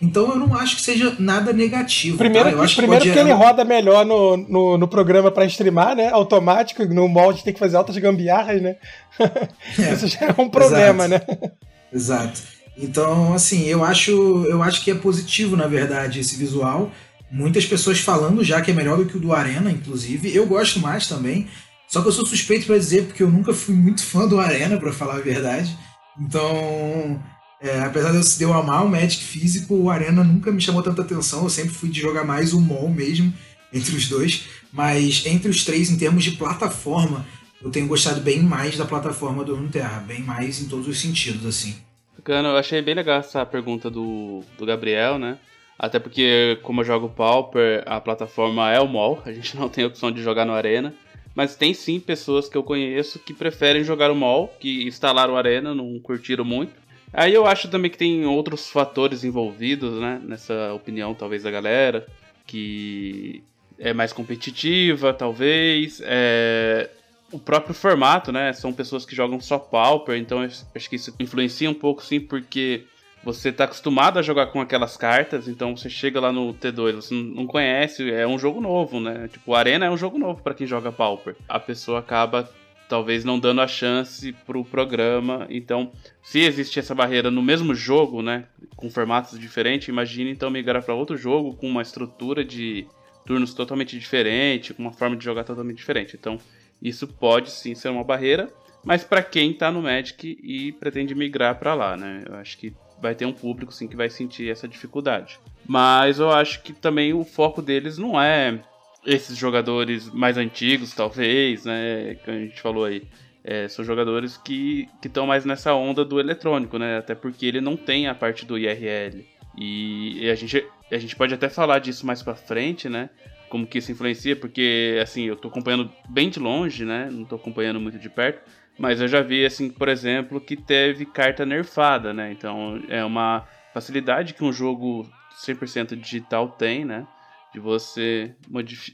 Então eu não acho que seja nada negativo. Primeiro, tá? eu acho primeiro que, que ele roda melhor no, no, no programa para streamar, né? Automático, no molde tem que fazer altas gambiarras, né? [LAUGHS] É, Isso já é um problema, exato. né? Exato. Então, assim, eu acho, eu acho que é positivo, na verdade, esse visual. Muitas pessoas falando já que é melhor do que o do Arena, inclusive. Eu gosto mais também. Só que eu sou suspeito para dizer, porque eu nunca fui muito fã do Arena, para falar a verdade. Então, é, apesar de eu, de eu amar o Magic físico, o Arena nunca me chamou tanta atenção. Eu sempre fui de jogar mais o MOL mesmo, entre os dois. Mas entre os três, em termos de plataforma, eu tenho gostado bem mais da plataforma do Runeterra. Bem mais em todos os sentidos, assim. Bacana, eu achei bem legal essa pergunta do, do Gabriel, né? Até porque, como eu jogo Pauper, a plataforma é o MOL, a gente [LAUGHS] não tem opção de jogar no Arena. Mas tem sim pessoas que eu conheço que preferem jogar o MOL, que instalaram o Arena, não curtiram muito. Aí eu acho também que tem outros fatores envolvidos, né? Nessa opinião, talvez, da galera, que é mais competitiva, talvez. É... O próprio formato, né? São pessoas que jogam só Pauper, então acho que isso influencia um pouco, sim, porque você tá acostumado a jogar com aquelas cartas, então você chega lá no T2, você não conhece, é um jogo novo, né? Tipo, Arena é um jogo novo para quem joga Pauper. A pessoa acaba talvez não dando a chance pro programa. Então, se existe essa barreira no mesmo jogo, né, com formatos diferentes, imagine então migrar para outro jogo com uma estrutura de turnos totalmente diferente, com uma forma de jogar totalmente diferente. Então, isso pode sim ser uma barreira, mas para quem tá no Magic e pretende migrar para lá, né? Eu acho que vai ter um público sim que vai sentir essa dificuldade. Mas eu acho que também o foco deles não é esses jogadores mais antigos, talvez, né? Que a gente falou aí. É, são jogadores que estão mais nessa onda do eletrônico, né? Até porque ele não tem a parte do IRL. E, e a, gente, a gente pode até falar disso mais pra frente, né? Como que isso influencia, porque assim, eu tô acompanhando bem de longe, né? Não tô acompanhando muito de perto. Mas eu já vi, assim, por exemplo, que teve carta nerfada, né? Então é uma facilidade que um jogo 100% digital tem, né? De você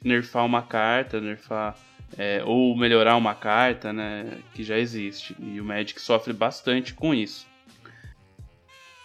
nerfar uma carta, nerfar é, ou melhorar uma carta, né? Que já existe. E o Magic sofre bastante com isso.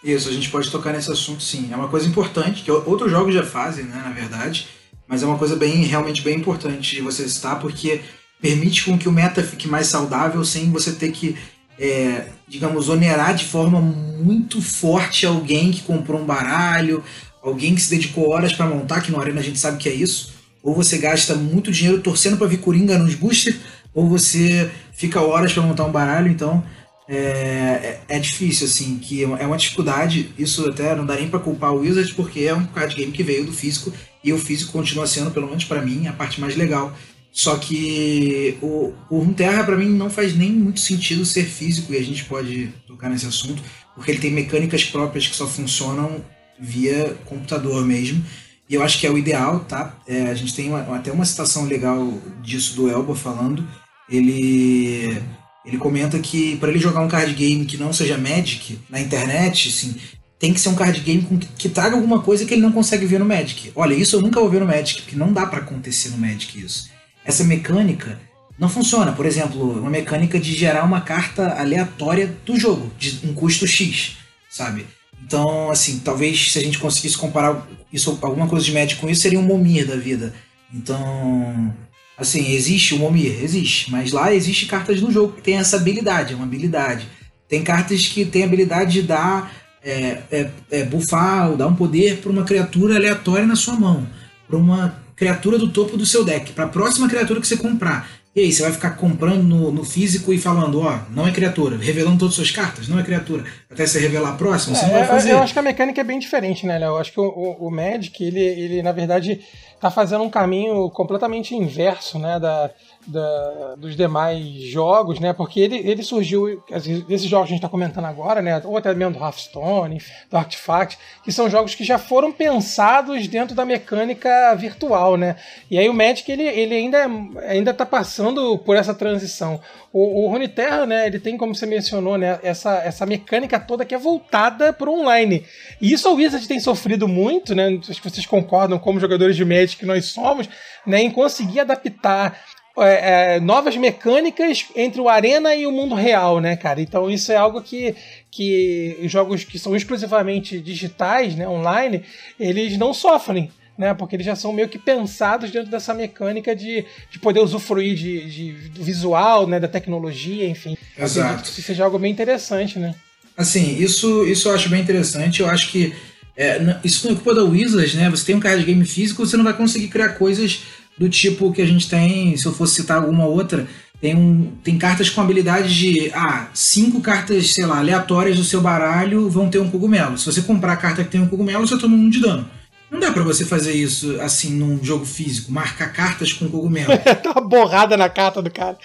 Isso, a gente pode tocar nesse assunto sim. É uma coisa importante, que outros jogos já fazem, né, na verdade, mas é uma coisa bem, realmente bem importante de você citar, porque permite com que o meta fique mais saudável sem você ter que, é, digamos, onerar de forma muito forte alguém que comprou um baralho, alguém que se dedicou horas para montar, que no Arena a gente sabe que é isso. Ou você gasta muito dinheiro torcendo para vir Coringa nos boosters, ou você fica horas para montar um baralho, então é, é, é, difícil, assim, que é uma dificuldade. Isso até não dá nem para culpar o Wizards, porque é um card game que veio do físico, e o físico continua sendo, pelo menos para mim, a parte mais legal só que o, o Runeterra para mim não faz nem muito sentido ser físico e a gente pode tocar nesse assunto, porque ele tem mecânicas próprias que só funcionam via computador mesmo. E eu acho que é o ideal, tá? É, a gente tem uma, até uma citação legal disso do Elba falando. Ele ele comenta que para ele jogar um card game que não seja Magic na internet, assim, tem que ser um card game com, que traga alguma coisa que ele não consegue ver no Magic. Olha, isso eu nunca vou ver no Magic, porque não dá para acontecer no Magic isso essa mecânica não funciona. Por exemplo, uma mecânica de gerar uma carta aleatória do jogo, de um custo X, sabe? Então, assim, talvez se a gente conseguisse comparar isso, alguma coisa de médio com isso, seria um Momir da vida. Então, assim, existe o Momir, existe, mas lá existe cartas no jogo que tem essa habilidade, é uma habilidade. Tem cartas que tem habilidade de dar, é, é, é buffar ou dar um poder para uma criatura aleatória na sua mão, para uma criatura do topo do seu deck, para a próxima criatura que você comprar. E aí, você vai ficar comprando no, no físico e falando, ó, não é criatura, revelando todas as suas cartas, não é criatura, até você revelar a próxima, você é, não vai fazer. Eu acho que a mecânica é bem diferente, né, Léo? Eu acho que o, o, o, Magic, ele, ele, na verdade, tá fazendo um caminho completamente inverso, né, da, da, dos demais jogos, né? Porque ele, ele surgiu, esses jogos que a gente está comentando agora, né? Ou até mesmo do Hearthstone, do Artifact, que são jogos que já foram pensados dentro da mecânica virtual, né? E aí o Magic ele, ele ainda ainda está passando por essa transição. O, o Runeterra, né? Ele tem, como você mencionou, né? Essa, essa mecânica toda que é voltada para online. E isso a Wizard tem sofrido muito, né? Acho que vocês concordam, como jogadores de Magic que nós somos, né? Em conseguir adaptar é, é, novas mecânicas entre o Arena e o mundo real, né, cara? Então isso é algo que, que jogos que são exclusivamente digitais, né, online, eles não sofrem. Né, porque eles já são meio que pensados dentro dessa mecânica de, de poder usufruir de, de, do visual, né, da tecnologia, enfim. Exato. Acredito que seja algo bem interessante, né? Assim, isso, isso eu acho bem interessante. Eu acho que é, isso não é culpa da Wizards, né? Você tem um card game físico, você não vai conseguir criar coisas do tipo que a gente tem, se eu fosse citar alguma outra, tem, um, tem cartas com habilidade de, ah, cinco cartas, sei lá, aleatórias do seu baralho vão ter um cogumelo. Se você comprar a carta que tem um cogumelo, você toma um de dano. Não dá para você fazer isso assim num jogo físico, marcar cartas com cogumelo. [LAUGHS] tá uma borrada na carta do cara.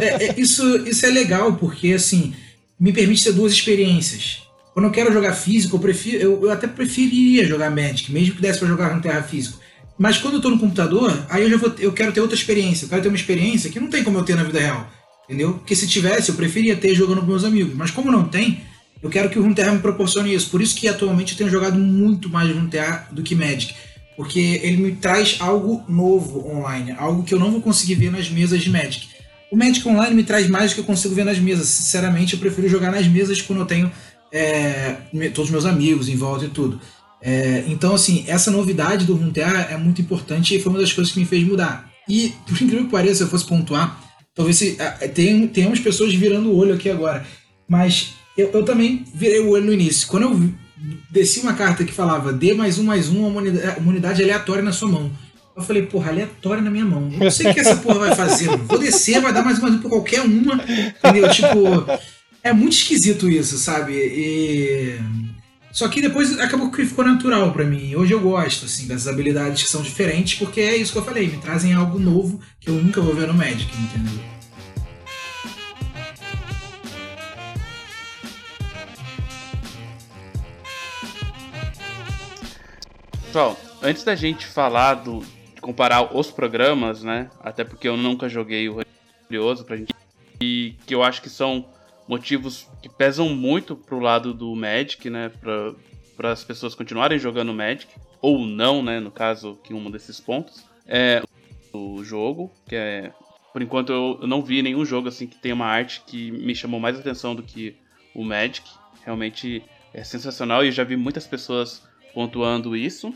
é, é, isso, isso é legal, porque assim, me permite ter duas experiências. Quando eu quero jogar físico, eu, prefiro, eu, eu até preferiria jogar Magic, mesmo que desse pra jogar no Terra Físico. Mas quando eu tô no computador, aí eu já vou, eu quero ter outra experiência. Eu quero ter uma experiência que não tem como eu ter na vida real. Entendeu? Porque se tivesse, eu preferia ter jogando com meus amigos. Mas como não tem, eu quero que o Runeterra me proporcione isso. Por isso que atualmente eu tenho jogado muito mais Runeterra do que Magic. Porque ele me traz algo novo online. Algo que eu não vou conseguir ver nas mesas de Magic. O Magic Online me traz mais do que eu consigo ver nas mesas. Sinceramente, eu prefiro jogar nas mesas quando eu tenho é, todos os meus amigos em volta e tudo. É, então, assim, essa novidade do Runeterra é muito importante e foi uma das coisas que me fez mudar. E, por incrível que pareça, se eu fosse pontuar, talvez se, tem, tenhamos pessoas virando o olho aqui agora, mas eu, eu também virei o olho no início. Quando eu desci uma carta que falava dê mais um, mais um, uma unidade, uma unidade aleatória na sua mão. Eu falei, porra, aleatória na minha mão. Eu não sei o que essa porra vai fazer. Vou descer, vai dar mais um, mais um pra qualquer uma. Entendeu? Tipo, é muito esquisito isso, sabe? E só que depois acabou que ficou natural para mim. Hoje eu gosto, assim, dessas habilidades que são diferentes, porque é isso que eu falei, me trazem algo novo que eu nunca vou ver no Magic, entendeu? Pessoal, antes da gente falar do comparar os programas, né? Até porque eu nunca joguei o Curioso pra gente e que eu acho que são motivos que pesam muito pro lado do Magic, né? Pra, para as pessoas continuarem jogando Magic, ou não, né? No caso, que um desses pontos. É o jogo, que é. Por enquanto eu não vi nenhum jogo assim que tenha uma arte que me chamou mais atenção do que o Magic. Realmente é sensacional e eu já vi muitas pessoas pontuando isso.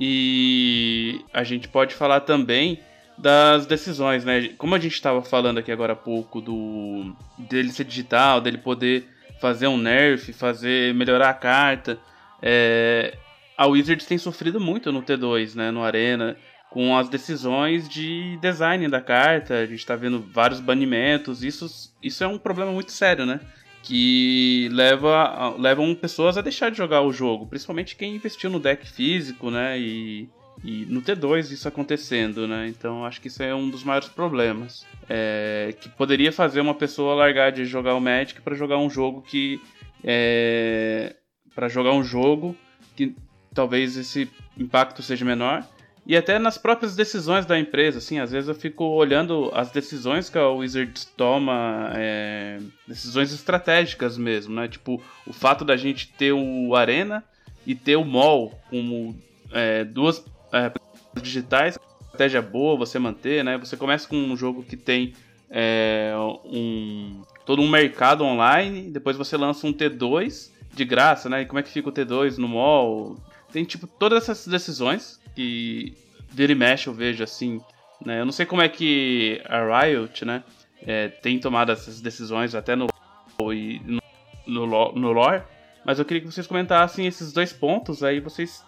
E a gente pode falar também das decisões, né? Como a gente estava falando aqui agora há pouco do dele ser digital, dele poder fazer um nerf, fazer melhorar a carta, é, a Wizards tem sofrido muito no T2, né? No Arena, com as decisões de design da carta. A gente está vendo vários banimentos. Isso, isso é um problema muito sério, né? Que leva, levam pessoas a deixar de jogar o jogo, principalmente quem investiu no deck físico, né? E e no T2 isso acontecendo, né? Então acho que isso é um dos maiores problemas. É, que poderia fazer uma pessoa largar de jogar o Magic para jogar um jogo que. É, para jogar um jogo que talvez esse impacto seja menor. E até nas próprias decisões da empresa, assim, às vezes eu fico olhando as decisões que a Wizards toma, é, decisões estratégicas mesmo, né? Tipo, o fato da gente ter o Arena e ter o Mall como é, duas é, digitais, estratégia boa você manter, né? Você começa com um jogo que tem é, um todo um mercado online, depois você lança um T2 de graça, né? E como é que fica o T2 no mall? Tem tipo todas essas decisões que vira e mexe eu vejo assim, né? Eu não sei como é que a Riot, né, é, tem tomado essas decisões até no e no, no, no lore, mas eu queria que vocês comentassem esses dois pontos aí, vocês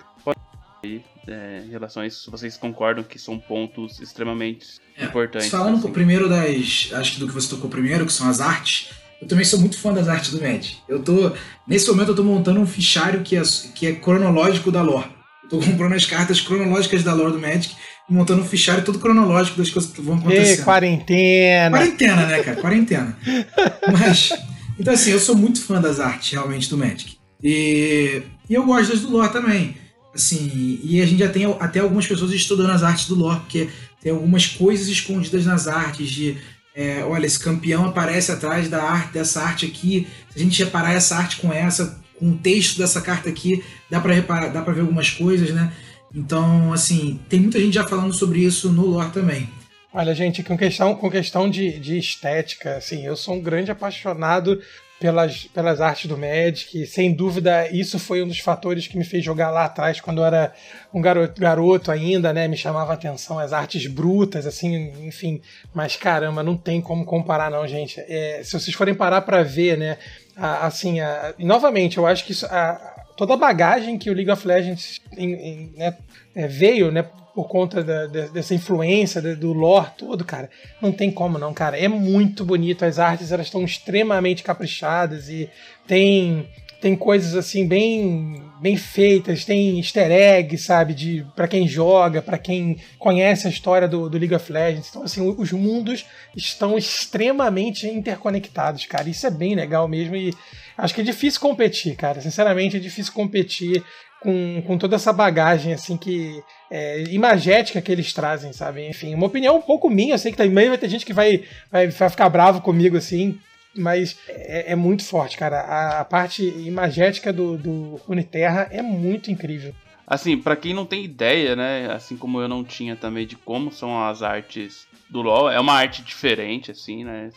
podem é, em relação a isso, vocês concordam que são pontos extremamente é, importantes. Falando assim. primeiro das. Acho que do que você tocou primeiro, que são as artes. Eu também sou muito fã das artes do Magic. Eu tô. Nesse momento eu tô montando um fichário que é, que é cronológico da lore. Eu tô comprando as cartas cronológicas da lore do Magic montando um fichário todo cronológico das coisas que vão acontecer. quarentena. Quarentena, né, cara? Quarentena. [LAUGHS] Mas, então assim, eu sou muito fã das artes, realmente, do Magic. E, e eu gosto das do lore também. Assim, e a gente já tem até algumas pessoas estudando as artes do lore, porque tem algumas coisas escondidas nas artes de é, olha, esse campeão aparece atrás da arte, dessa arte aqui. Se a gente reparar essa arte com essa, com o texto dessa carta aqui, dá para reparar, dá para ver algumas coisas, né? Então, assim, tem muita gente já falando sobre isso no lore também. Olha, gente, com questão, com questão de, de estética, assim, eu sou um grande apaixonado pelas, pelas artes do Magic. Sem dúvida, isso foi um dos fatores que me fez jogar lá atrás, quando eu era um garoto, garoto ainda, né? Me chamava a atenção as artes brutas, assim, enfim. Mas caramba, não tem como comparar, não, gente. É, se vocês forem parar para ver, né? A, assim, a, novamente, eu acho que isso, a, toda a bagagem que o League of Legends em, em, né, é, veio, né? Por conta da, dessa influência do lore todo, cara, não tem como não, cara. É muito bonito, as artes elas estão extremamente caprichadas e tem tem coisas assim bem bem feitas, tem easter egg, sabe, de para quem joga, para quem conhece a história do, do, League of Legends. Então assim, os mundos estão extremamente interconectados, cara. Isso é bem legal mesmo e acho que é difícil competir, cara. Sinceramente, é difícil competir com, com toda essa bagagem assim que é, imagética que eles trazem, sabe? Enfim, uma opinião um pouco minha, eu sei que também vai ter gente que vai, vai, vai ficar bravo comigo assim, mas é, é muito forte, cara. A, a, parte imagética do, do Uniterra é muito incrível. Assim, para quem não tem ideia, né, assim como eu não tinha também de como são as artes do LoL, é uma arte diferente, assim, né?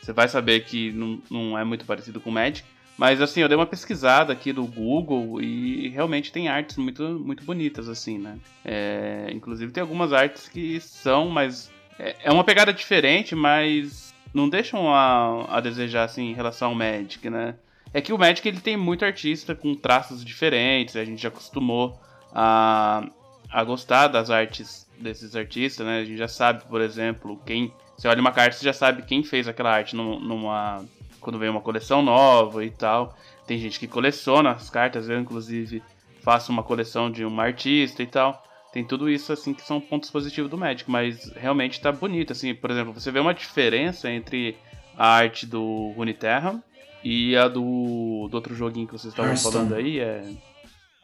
Você vai saber que não, não é muito parecido com o Magic, mas assim, eu dei uma pesquisada aqui do Google e realmente tem artes muito, muito bonitas, assim, né? É, inclusive tem algumas artes que são, mas. É, é uma pegada diferente, mas não deixam a, a desejar, assim, em relação ao Magic, né? É que o Magic ele tem muito artista com traços diferentes, a gente já acostumou a, a gostar das artes desses artistas, né? A gente já sabe, por exemplo, quem. Você olha uma carta, você já sabe quem fez aquela arte numa quando vem uma coleção nova e tal. Tem gente que coleciona as cartas, eu inclusive faço uma coleção de uma artista e tal. Tem tudo isso assim que são pontos positivos do Magic, mas realmente tá bonito assim, por exemplo, você vê uma diferença entre a arte do Runeterra e a do, do outro joguinho que vocês estavam falando aí, é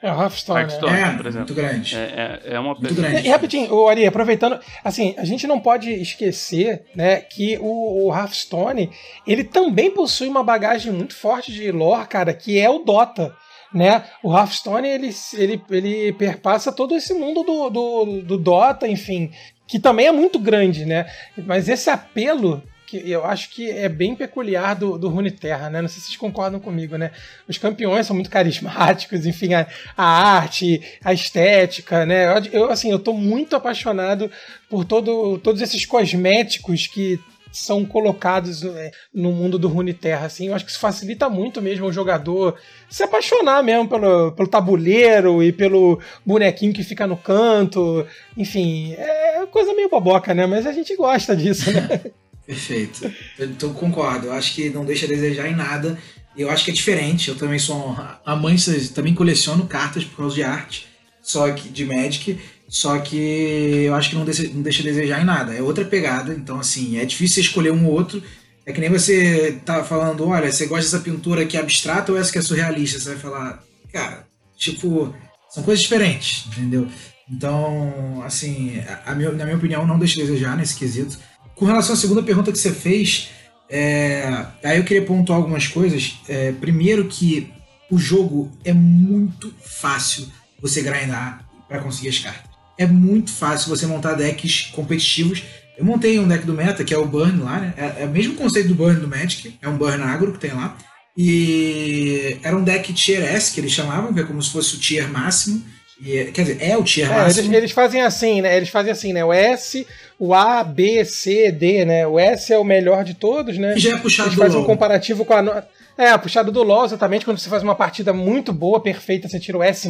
é, o Hearthstone, Hearthstone né? é, por exemplo. muito grande. É, é, é uma muito grande. E, rapidinho, o Ari, aproveitando, assim, a gente não pode esquecer, né, que o, o Hearthstone, ele também possui uma bagagem muito forte de lore, cara, que é o Dota. Né? O Hearthstone ele, ele, ele perpassa todo esse mundo do, do, do Dota, enfim, que também é muito grande, né? Mas esse apelo que eu acho que é bem peculiar do, do Runeterra, né? Não sei se vocês concordam comigo, né? Os campeões são muito carismáticos, enfim, a, a arte, a estética, né? Eu, assim, eu tô muito apaixonado por todo, todos esses cosméticos que são colocados né, no mundo do Runeterra, assim, eu acho que isso facilita muito mesmo o jogador se apaixonar mesmo pelo, pelo tabuleiro e pelo bonequinho que fica no canto, enfim, é coisa meio boboca, né, mas a gente gosta disso, né? [LAUGHS] Perfeito. Então, concordo. Eu acho que não deixa a desejar em nada. Eu acho que é diferente. Eu também sou amante, também coleciono cartas por causa de arte, só que de Magic. Só que eu acho que não deixa, não deixa a desejar em nada. É outra pegada. Então, assim, é difícil escolher um ou outro. É que nem você tá falando, olha, você gosta dessa pintura que é abstrata ou essa que é surrealista? Você vai falar, cara, tipo, são coisas diferentes, entendeu? Então, assim, a, na minha opinião, não deixa a desejar nesse quesito. Com relação à segunda pergunta que você fez, é, aí eu queria pontuar algumas coisas. É, primeiro que o jogo é muito fácil você grindar para conseguir as cartas. É muito fácil você montar decks competitivos. Eu montei um deck do meta, que é o Burn lá, né? É, é o mesmo conceito do Burn do Magic, é um Burn agro que tem lá. E era um deck Tier S, que eles chamavam, que é como se fosse o tier máximo. E, quer dizer, é o tier é. Eles, eles, fazem assim, né? Eles fazem assim, né? O S, o A, B, C, D, né? O S é o melhor de todos, né? E já é puxado Eles fazem um comparativo com a. É, puxado do LoL, exatamente. Quando você faz uma partida muito boa, perfeita, você tira o S,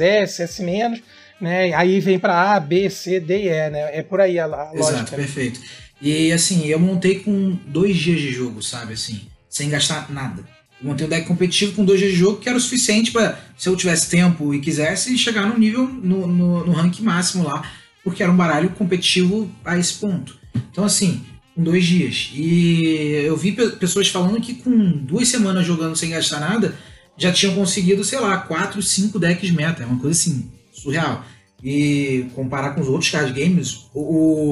S, S menos, né? Aí vem para A, B, C, D e E, né? É por aí a, a Exato, lógica. perfeito. E assim, eu montei com dois dias de jogo, sabe? Assim, sem gastar nada. Eu montei um deck competitivo com dois dias de jogo que era o suficiente para, se eu tivesse tempo e quisesse, chegar no nível, no, no, no rank máximo lá porque era um baralho competitivo a esse ponto. Então, assim, com dois dias. E eu vi pessoas falando que com duas semanas jogando sem gastar nada, já tinham conseguido, sei lá, quatro, cinco decks meta. É uma coisa assim, surreal. E comparar com os outros card games, o,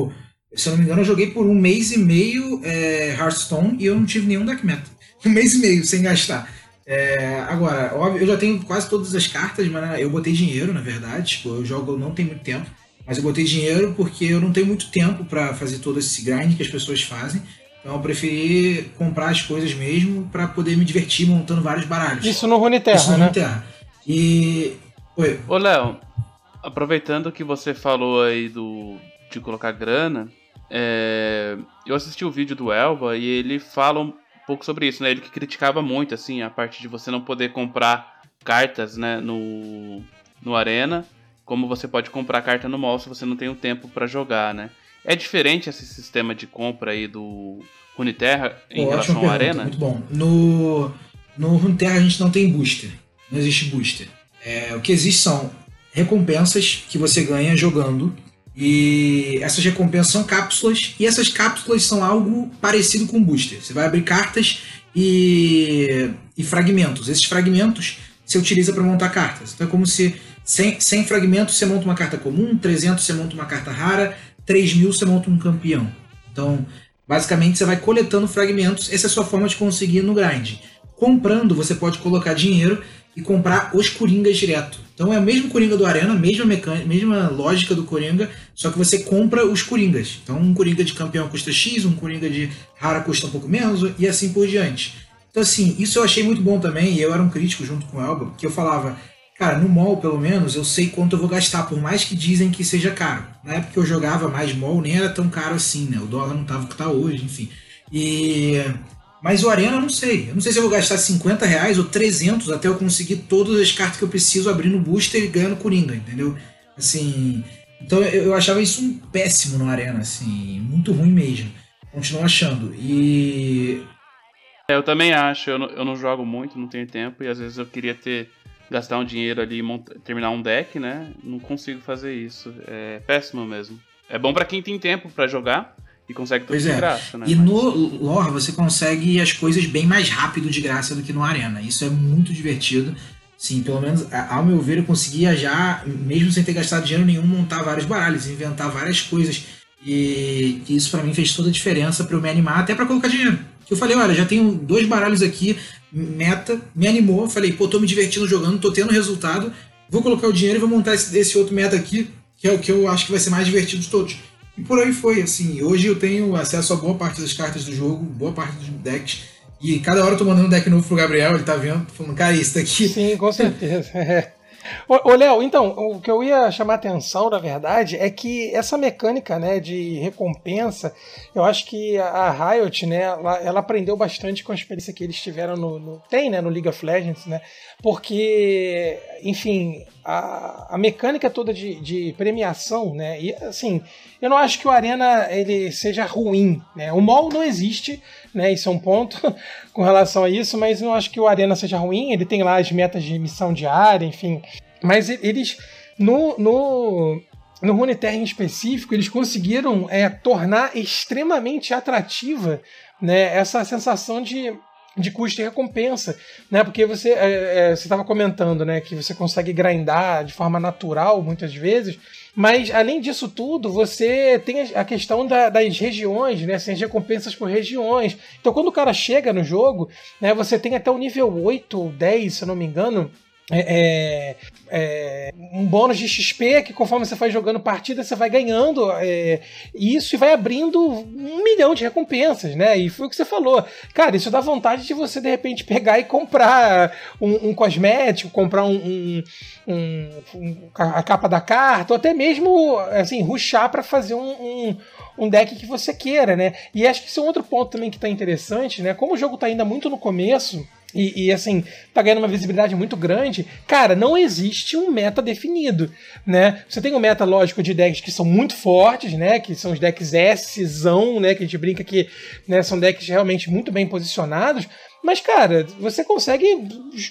o se eu não me engano, eu joguei por um mês e meio é, Hearthstone e eu não tive nenhum deck meta. Um mês e meio sem gastar. É, agora, óbvio, eu já tenho quase todas as cartas, mas né, eu botei dinheiro, na verdade. Tipo, eu jogo não tem muito tempo, mas eu botei dinheiro porque eu não tenho muito tempo para fazer todo esse grind que as pessoas fazem. Então eu preferi comprar as coisas mesmo para poder me divertir montando vários baralhos. Isso no Runeterra, Isso no né? Runeterra. E. Oi. Ô, Léo, aproveitando que você falou aí do de colocar grana, é... eu assisti o vídeo do Elba e ele fala pouco sobre isso, né? Ele que criticava muito, assim, a parte de você não poder comprar cartas, né, no, no Arena, como você pode comprar carta no mall se você não tem o tempo para jogar, né? É diferente esse sistema de compra aí do Runeterra em Pô, relação ao Arena? Muito bom. No, no Runeterra a gente não tem booster. Não existe booster. É, o que existe são recompensas que você ganha jogando e essas recompensas são cápsulas, e essas cápsulas são algo parecido com booster. Você vai abrir cartas e, e fragmentos. Esses fragmentos você utiliza para montar cartas. Então é como se 100, 100 fragmentos você monta uma carta comum, 300 você monta uma carta rara, 3 mil você monta um campeão. Então, basicamente, você vai coletando fragmentos. Essa é a sua forma de conseguir no grind. Comprando, você pode colocar dinheiro e comprar os Coringas direto. Então é o mesmo Coringa do Arena, mesma mecânica, mesma lógica do Coringa, só que você compra os Coringas. Então um Coringa de campeão custa X, um Coringa de rara custa um pouco menos e assim por diante. Então assim, isso eu achei muito bom também, e eu era um crítico junto com o Elba, que eu falava, cara, no mall pelo menos eu sei quanto eu vou gastar, por mais que dizem que seja caro. Na época que eu jogava mais mall nem era tão caro assim, né? O dólar não tava o que tá hoje, enfim. E mas o Arena eu não sei. Eu não sei se eu vou gastar 50 reais ou 300 até eu conseguir todas as cartas que eu preciso abrir no booster e ganhando Coringa, entendeu? Assim. Então eu, eu achava isso um péssimo no Arena, assim. Muito ruim mesmo. Continuo achando. E. É, eu também acho. Eu não, eu não jogo muito, não tenho tempo. E às vezes eu queria ter. Gastar um dinheiro ali e terminar um deck, né? Não consigo fazer isso. É péssimo mesmo. É bom para quem tem tempo para jogar, e consegue tudo pois de é. graça, né? E no lore você consegue as coisas bem mais rápido de graça do que no Arena. Isso é muito divertido. Sim, pelo menos ao meu ver eu conseguia já, mesmo sem ter gastado dinheiro nenhum, montar vários baralhos, inventar várias coisas. E isso para mim fez toda a diferença para eu me animar, até para colocar dinheiro. Que eu falei, olha, já tenho dois baralhos aqui, meta, me animou, falei, pô, tô me divertindo jogando, tô tendo resultado, vou colocar o dinheiro e vou montar esse, esse outro meta aqui, que é o que eu acho que vai ser mais divertido de todos. E por aí foi, assim. Hoje eu tenho acesso a boa parte das cartas do jogo, boa parte dos decks. E cada hora eu tô mandando um deck novo pro Gabriel, ele tá vendo, falando, cara, isso daqui. Sim, com certeza. [LAUGHS] Ô, Léo, então, o que eu ia chamar atenção, na verdade, é que essa mecânica né, de recompensa, eu acho que a Riot, né, ela, ela aprendeu bastante com a experiência que eles tiveram no, no, tem, né, no League of Legends, né, porque, enfim, a, a mecânica toda de, de premiação, né, e assim, eu não acho que o Arena ele seja ruim, né, o mall não existe, né, isso é um ponto [LAUGHS] com relação a isso, mas não acho que o Arena seja ruim, ele tem lá as metas de missão diária, enfim, mas eles, no, no, no Runeterra em específico, eles conseguiram é, tornar extremamente atrativa né, essa sensação de, de custo e recompensa, né? Porque você é, é, você estava comentando, né, que você consegue grindar de forma natural muitas vezes, mas além disso tudo, você tem a questão da, das regiões, né? Assim, as recompensas por regiões. Então, quando o cara chega no jogo, né, você tem até o nível 8 ou 10, se eu não me engano, é, é, é, um bônus de XP que conforme você vai jogando partida você vai ganhando é, isso e vai abrindo um milhão de recompensas, né? E foi o que você falou, cara, isso dá vontade de você de repente pegar e comprar um, um cosmético, comprar um, um, um, a capa da carta, ou até mesmo assim ruxar para fazer um, um deck que você queira, né? E acho que isso é um outro ponto também que está interessante, né? Como o jogo está ainda muito no começo e, e, assim, tá ganhando uma visibilidade muito grande, cara, não existe um meta definido, né? Você tem um meta, lógico, de decks que são muito fortes, né? Que são os decks S, né? Que a gente brinca que né, são decks realmente muito bem posicionados, Mas, cara, você consegue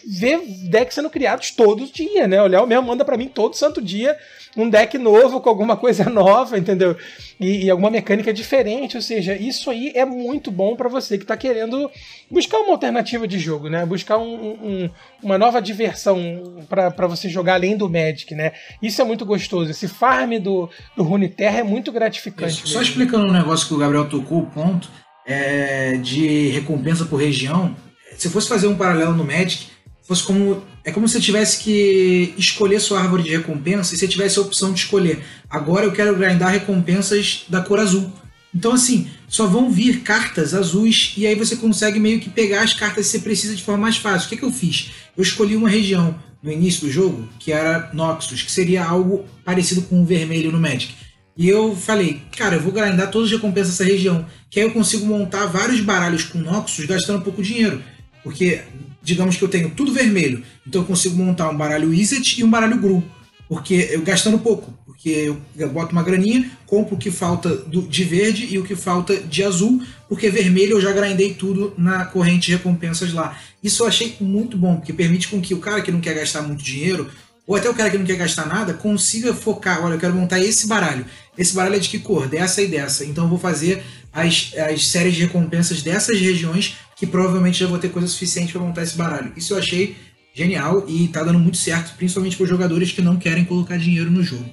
ver decks sendo criados todo dia, né? O Léo mesmo manda para mim todo santo dia um deck novo com alguma [LAUGHS] coisa nova, entendeu? E, e alguma mecânica diferente. Ou seja, isso aí é muito bom para você que tá querendo buscar uma alternativa de jogo, né? Buscar um, um, uma nova diversão para você jogar além do Magic, né? Isso é muito gostoso. Esse farm do, do Runeterra é muito gratificante. Só explicando um negócio que o Gabriel tocou, o ponto é, de recompensa por região. Se fosse fazer um paralelo no Magic, fosse como é como se você tivesse que escolher sua árvore de recompensa e você tivesse a opção de escolher. Agora eu quero grindar recompensas da cor azul. Então, assim, só vão vir cartas azuis e aí você consegue meio que pegar as cartas que você precisa de forma mais fácil. O que, que eu fiz? Eu escolhi uma região no início do jogo que era Noxus, que seria algo parecido com o vermelho no Magic. E eu falei, cara, eu vou grindar todas as recompensas dessa região, que aí eu consigo montar vários baralhos com Noxus gastando pouco dinheiro. Porque, digamos que eu tenho tudo vermelho, então eu consigo montar um baralho Wizard e um baralho Gru. Porque eu gastando pouco. Porque eu, eu boto uma graninha, compro o que falta do, de verde e o que falta de azul, porque vermelho eu já grindei tudo na corrente de recompensas lá. Isso eu achei muito bom, porque permite com que o cara que não quer gastar muito dinheiro, ou até o cara que não quer gastar nada, consiga focar. Olha, eu quero montar esse baralho. Esse baralho é de que cor? Dessa e dessa. Então eu vou fazer as, as séries de recompensas dessas regiões que provavelmente já vou ter coisa suficiente para montar esse baralho. Isso eu achei genial e tá dando muito certo, principalmente para jogadores que não querem colocar dinheiro no jogo.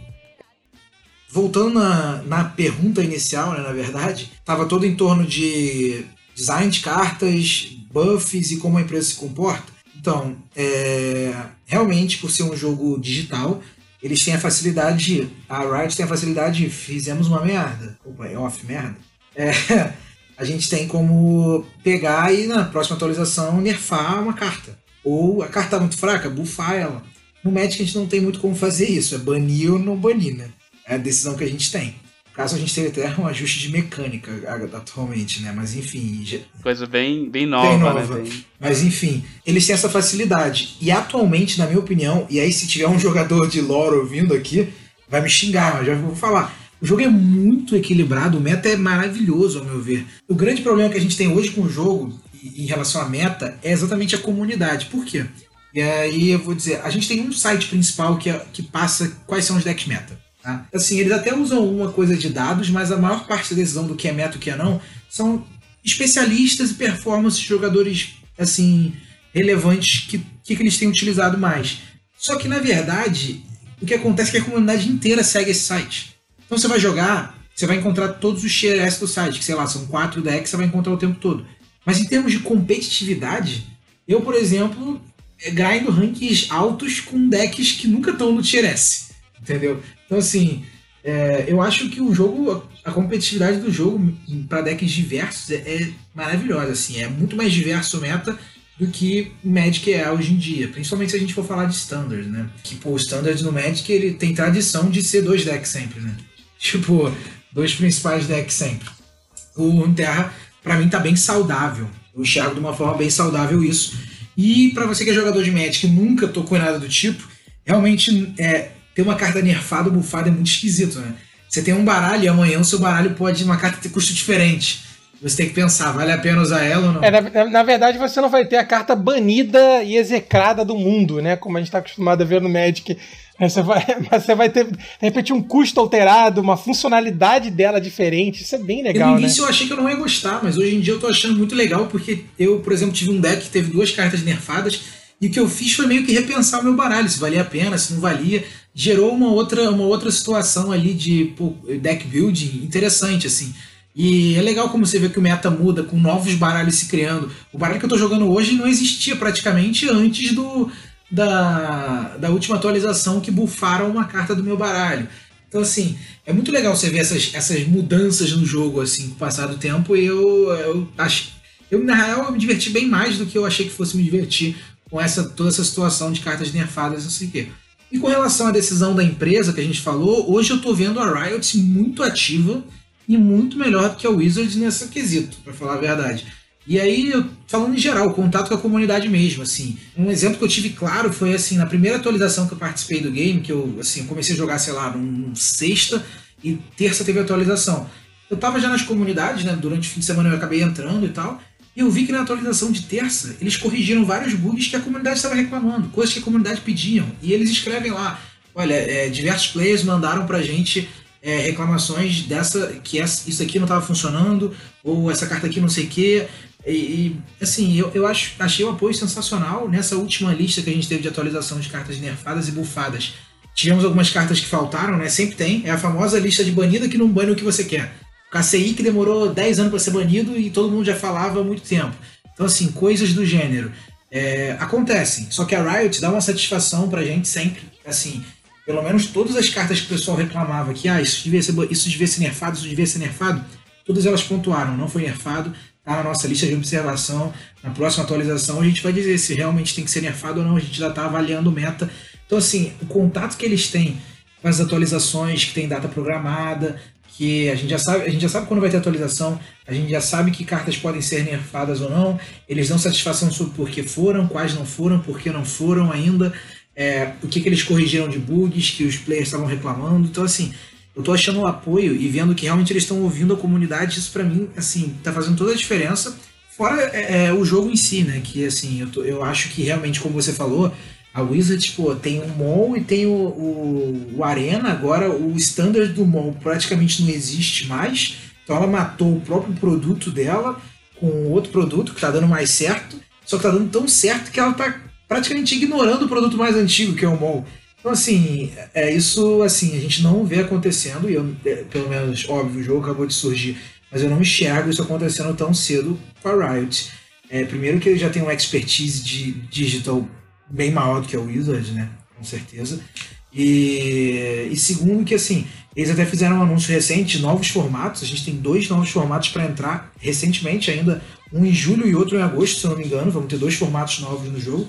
Voltando na, na pergunta inicial, né, na verdade, estava todo em torno de design de cartas, buffs e como a empresa se comporta. Então, é, realmente, por ser um jogo digital, eles têm a facilidade, a Riot tem a facilidade, fizemos uma merda. Opa, é off, merda. É, [LAUGHS] a gente tem como pegar e na próxima atualização nerfar uma carta. Ou a carta tá muito fraca, buffar ela. No Magic a gente não tem muito como fazer isso, é banir ou não banir, né? É a decisão que a gente tem. Caso, a gente teve até um ajuste de mecânica atualmente, né? Mas enfim. Já... Coisa bem, bem nova, bem nova. Né? Mas enfim, eles têm essa facilidade. E atualmente, na minha opinião, e aí se tiver um [LAUGHS] jogador de lore ouvindo aqui, vai me xingar, mas já vou falar. O jogo é muito equilibrado, o meta é maravilhoso, ao meu ver. O grande problema que a gente tem hoje com o jogo, em relação à meta, é exatamente a comunidade. Por quê? E aí eu vou dizer, a gente tem um site principal que, é, que passa quais são os decks meta. Tá? Assim, eles até usam uma coisa de dados, mas a maior parte da decisão do que é meta e o que é não são especialistas e performance de jogadores assim relevantes que, que, eles têm utilizado mais. Só que na verdade, o que acontece é que a comunidade inteira segue esse site. Então você vai jogar, você vai encontrar todos os tier S do site, que sei lá, são quatro decks, você vai encontrar o tempo todo. Mas em termos de competitividade, eu, por exemplo, grindo rankings altos com decks que nunca estão no tier S. Entendeu? Então, assim, é, eu acho que o jogo, a competitividade do jogo para decks diversos é, é, maravilhosa. Assim, é muito mais diverso o meta do que Magic é hoje em dia. Principalmente se a gente for falar de Standard, né? Que, pô, o Standard no Magic ele tem tradição de ser dois decks sempre, né? [LAUGHS] Tipo, dois principais decks sempre. O Terra, para mim, tá bem saudável. Eu enxergo de uma forma bem saudável isso. E para você que é jogador de Magic e nunca tocou em nada do tipo, realmente é, ter uma carta nerfada ou bufada é muito esquisito, né? Você tem um baralho e amanhã o seu baralho pode uma carta ter custo diferente. Você tem que pensar, vale a pena usar ela ou não? É, na, na, verdade, você não vai ter a carta banida e execrada do mundo, né? Como a gente está acostumado a ver no Magic. Você vai, [LAUGHS] você vai ter, de repente, um custo alterado, uma funcionalidade dela diferente. Isso é bem legal. no né? início né? eu achei que eu não ia gostar, mas hoje em dia eu tô achando muito legal, porque eu, por exemplo, tive um deck que teve duas cartas nerfadas, e o que eu fiz foi meio que repensar o meu baralho, se valia a pena, se não valia. Gerou uma outra, uma outra situação ali de deck building interessante, assim. E é legal como você vê que o meta muda, com novos baralhos se criando. O baralho que eu tô jogando hoje não existia praticamente antes do, da, da última atualização que bufaram uma carta do meu baralho. Então, assim, é muito legal você ver essas, essas mudanças no jogo, assim, com o passar do tempo. E eu, eu acho. Eu, na real, eu me diverti bem mais do que eu achei que fosse me divertir com essa, toda essa situação de cartas nerfadas, não sei o quê. E com relação à decisão da empresa que a gente falou, hoje eu tô vendo a Riot muito ativa e muito melhor do que a Wizards nesse quesito, para falar a verdade. E aí, falando em geral, o contato com a comunidade mesmo, assim. Um exemplo que eu tive claro foi, assim, na primeira atualização que eu participei do game, que eu, assim, comecei a jogar, sei lá, num sexta e terça teve atualização. Eu tava já nas comunidades, né, durante o fim de semana eu acabei entrando e tal, eu vi que na atualização de terça, eles corrigiram vários bugs que a comunidade estava reclamando, coisas que a comunidade pediam. E eles escrevem lá: olha, é, diversos players mandaram pra gente é, reclamações dessa, que essa, isso aqui não estava funcionando, ou essa carta aqui não sei o quê. E, e, assim, eu, eu acho, achei o apoio sensacional nessa última lista que a gente teve de atualização de cartas nerfadas e bufadas. Tivemos algumas cartas que faltaram, né? Sempre tem. É a famosa lista de banida que não bane o que você quer. KCI que demorou 10 anos para ser banido e todo mundo já falava há muito tempo. Então, assim, coisas do gênero. É, acontecem. Só que a Riot dá uma satisfação pra gente sempre. Assim, pelo menos todas as cartas que o pessoal reclamava que ah, isso devia ser, isso devia ser nerfado, isso devia ser nerfado, todas elas pontuaram, não foi nerfado, tá na nossa lista de observação. Na próxima atualização a gente vai dizer se realmente tem que ser nerfado ou não, a gente já está avaliando meta. Então, assim, o contato que eles têm com as atualizações, que tem data programada, que a gente já sabe, a gente já sabe quando vai ter atualização, a gente já sabe que cartas podem ser nerfadas ou não, eles dão satisfação sobre por que foram, quais não foram, por que não foram ainda é, o que, que eles corrigiram de bugs que os players estavam reclamando. Então, assim, eu tô achando o apoio e vendo que realmente eles estão ouvindo a comunidade, isso para mim, assim, tá fazendo toda a diferença. Fora é, é, o jogo em si, né? Que, assim, eu, tô, eu acho que realmente, como você falou, a Wizards, pô, tem o MOL e tem o, o, o, Arena. Agora, o standard do MOL praticamente não existe mais. Então, ela matou o próprio produto dela com outro produto que tá dando mais certo. Só que tá dando tão certo que ela tá praticamente ignorando o produto mais antigo, que é o MOL. Então, assim, é isso, assim, a gente não vê acontecendo, e eu, é, pelo menos, óbvio, o jogo acabou de surgir, mas eu não enxergo isso acontecendo tão cedo com a Riot. É, primeiro que ele já tem uma expertise de digital bem maior do que a Wizard, né? Com certeza. E, e segundo que, assim, eles até fizeram um anúncio recente de novos formatos. A gente tem dois novos formatos para entrar recentemente ainda um em julho e outro em agosto, se eu não me engano. Vamos ter dois formatos novos no jogo.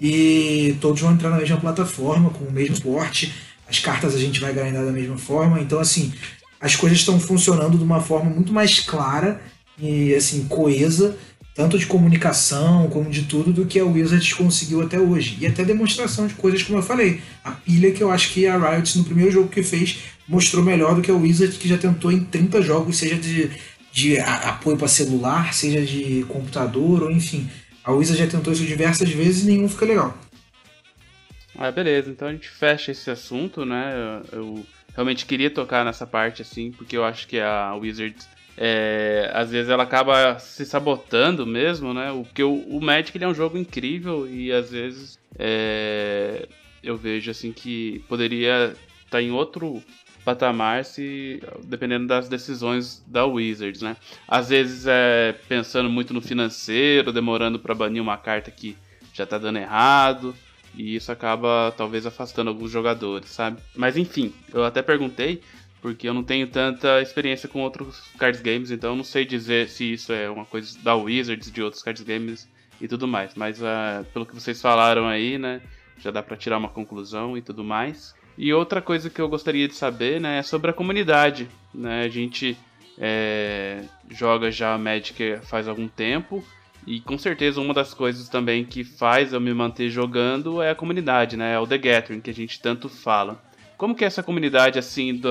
E todos vão entrar na mesma plataforma, com o mesmo porte. As cartas a gente vai ganhar da mesma forma. Então, assim, as coisas estão funcionando de uma forma muito mais clara e, assim, coesa, tanto de comunicação como de tudo, do que a Wizards conseguiu até hoje. E até demonstração de coisas, como eu falei. A pilha que eu acho que a Riot, no primeiro jogo que fez, mostrou melhor do que a Wizards, que já tentou em 30 jogos, seja de de apoio para celular, seja de computador, ou enfim. A Wizard já tentou isso diversas vezes e nenhum fica legal. Ah, beleza. Então a gente fecha esse assunto, né? Eu, eu realmente queria tocar nessa parte, assim, porque eu acho que a Wizard, é, às vezes, ela acaba se sabotando mesmo, né? Porque o, o Magic ele é um jogo incrível e às vezes é, eu vejo, assim, que poderia estar tá em outro patamar se dependendo das decisões da Wizards, né? Às vezes é pensando muito no financeiro, demorando para banir uma carta que já tá dando errado, e isso acaba talvez afastando alguns jogadores, sabe? Mas enfim, eu até perguntei porque eu não tenho tanta experiência com outros cards games, então eu não sei dizer se isso é uma coisa da Wizards, de outros cards games e tudo mais. Mas uh, pelo que vocês falaram aí, né, já dá para tirar uma conclusão e tudo mais. E outra coisa que eu gostaria de saber né, é sobre a comunidade. Né? A gente é, joga já Magic faz algum tempo. E com certeza uma das coisas também que faz eu me manter jogando é a comunidade, né? É o The Gathering, que a gente tanto fala. Como que é essa comunidade assim do,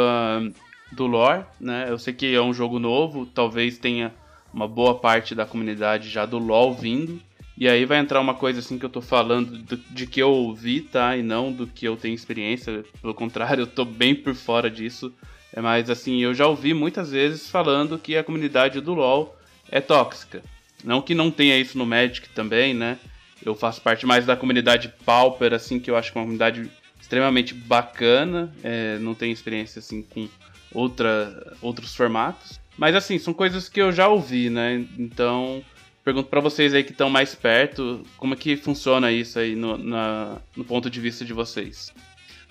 do lore, né? Eu sei que é um jogo novo, talvez tenha uma boa parte da comunidade já do LoL vindo. E aí vai entrar uma coisa assim que eu tô falando do, de que eu ouvi, tá? E não do que eu tenho experiência. Pelo contrário, eu tô bem por fora disso. É mais assim, eu já ouvi muitas vezes falando que a comunidade do LoL é tóxica. Não que não tenha isso no Magic também, né? Eu faço parte mais da comunidade Pauper, assim, que eu acho que é uma comunidade extremamente bacana. É, não tenho experiência assim com outra, outros formatos. Mas assim, são coisas que eu já ouvi, né? Então Pergunto para vocês aí que estão mais perto, como é que funciona isso aí no, na, no ponto de vista de vocês?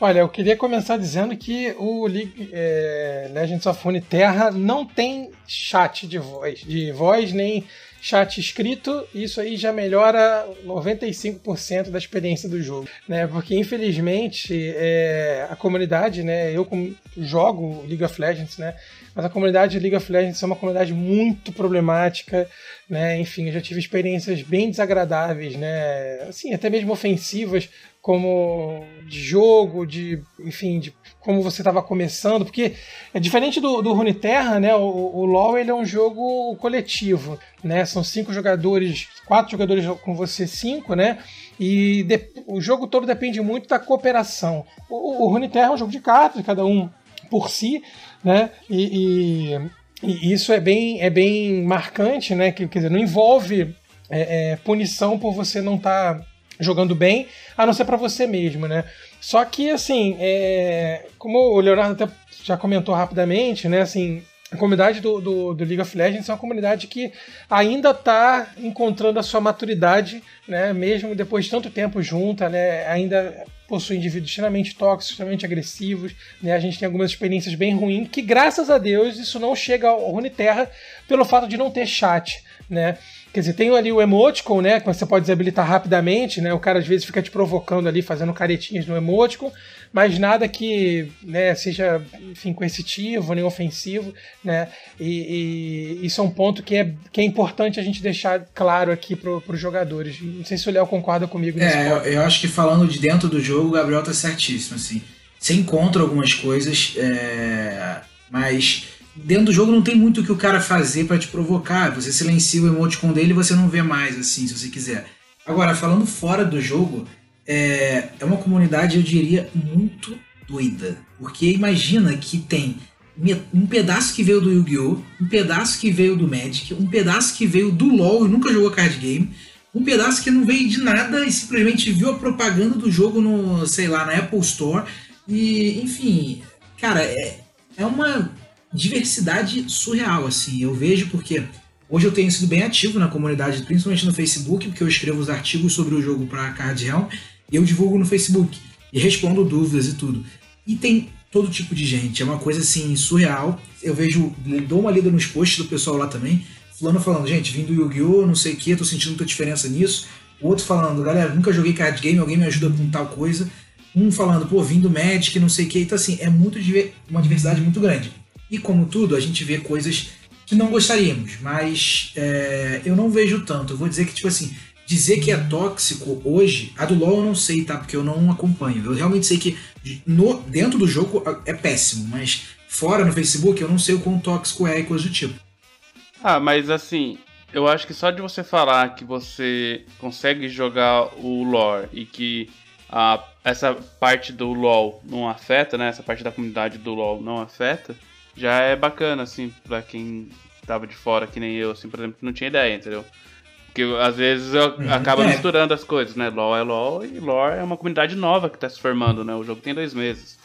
Olha, eu queria começar dizendo que o League, é, Legends of Terra não tem chat de voz, de voz nem chat escrito, isso aí já melhora 95% da experiência do jogo, né? Porque infelizmente é, a comunidade, né? Eu jogo League of Legends, né? Mas a comunidade de League of Legends é uma comunidade muito problemática, né? Enfim, eu já tive experiências bem desagradáveis, né? Assim, até mesmo ofensivas, como de jogo, de, enfim, de como você estava começando, porque é diferente do, do Runeterra, né? O, o LoL ele é um jogo coletivo, né? São cinco jogadores, quatro jogadores com você, cinco, né? E de, o jogo todo depende muito da cooperação. O, o Runeterra é um jogo de cartas, cada um por si, né? E, e, e isso é bem, é bem marcante, né? Que, quer dizer, não envolve é, é, punição por você não estar tá jogando bem, a não ser para você mesmo, né? Só que, assim, é, como o Leonardo até já comentou rapidamente, né? Assim, a comunidade do, do, do, League of Legends é uma comunidade que ainda está encontrando a sua maturidade, né? Mesmo depois de tanto tempo junta, né? Ainda possui indivíduos extremamente tóxicos, extremamente agressivos, né? A gente tem algumas experiências bem ruins, que graças a Deus isso não chega ao Runeterra pelo fato de não ter chat, né? Quer dizer, tem ali o emoticon, né? Que você pode desabilitar rapidamente, né? O cara às vezes fica te provocando ali, fazendo caretinhas no emoticon, mas nada que né, seja, enfim, coercitivo, nem ofensivo, né? E, e, isso é um ponto que é, que é importante a gente deixar claro aqui para os jogadores. Não sei se o Léo concorda comigo nisso. É, eu, eu, acho que falando de dentro do jogo, o Gabriel tá certíssimo, assim. Você encontra algumas coisas, é... mas dentro do jogo não tem muito o que o cara fazer para te provocar. Você silencia o emoticon dele e você não vê mais, assim, se você quiser. Agora, falando fora do jogo, é, é uma comunidade, eu diria, muito doida. Porque imagina que tem um pedaço que veio do Yu-Gi-Oh!, um pedaço que veio do Magic, um pedaço que veio do LoL e nunca jogou card game, um pedaço que não veio de nada e simplesmente viu a propaganda do jogo no, sei lá, na Apple Store. E, enfim, cara, é, é uma diversidade surreal, assim. Eu vejo porque hoje eu tenho sido bem ativo na comunidade, principalmente no Facebook, porque eu escrevo os artigos sobre o jogo para Card Realm eu divulgo no Facebook e respondo dúvidas e tudo. E tem todo tipo de gente, é uma coisa assim surreal. Eu vejo, dou uma lida nos posts do pessoal lá também, fulano falando, gente, vim do Yu-Gi-Oh!, não sei o que, tô sentindo muita diferença nisso. O outro falando, galera, nunca joguei card game, alguém me ajuda com tal coisa. Um falando, pô, vim do Magic, não sei o que. Então, assim, é muito uma diversidade muito grande. E como tudo, a gente vê coisas que não gostaríamos, mas é, eu não vejo tanto. Eu vou dizer que, tipo assim, dizer que é tóxico hoje, a do LoL eu não sei, tá? Porque eu não acompanho. Eu realmente sei que no, dentro do jogo é péssimo, mas fora no Facebook eu não sei o quão tóxico é e coisa do tipo. Ah, mas assim, eu acho que só de você falar que você consegue jogar o lore e que a, essa parte do LoL não afeta, né? Essa parte da comunidade do LoL não afeta já é bacana, assim, pra quem tava de fora, que nem eu, assim, por exemplo, que não tinha ideia, entendeu? Porque às vezes uhum. acaba é. misturando as coisas, né? LoL é LoL e lore é uma comunidade nova que tá se formando, né? O jogo tem dois meses.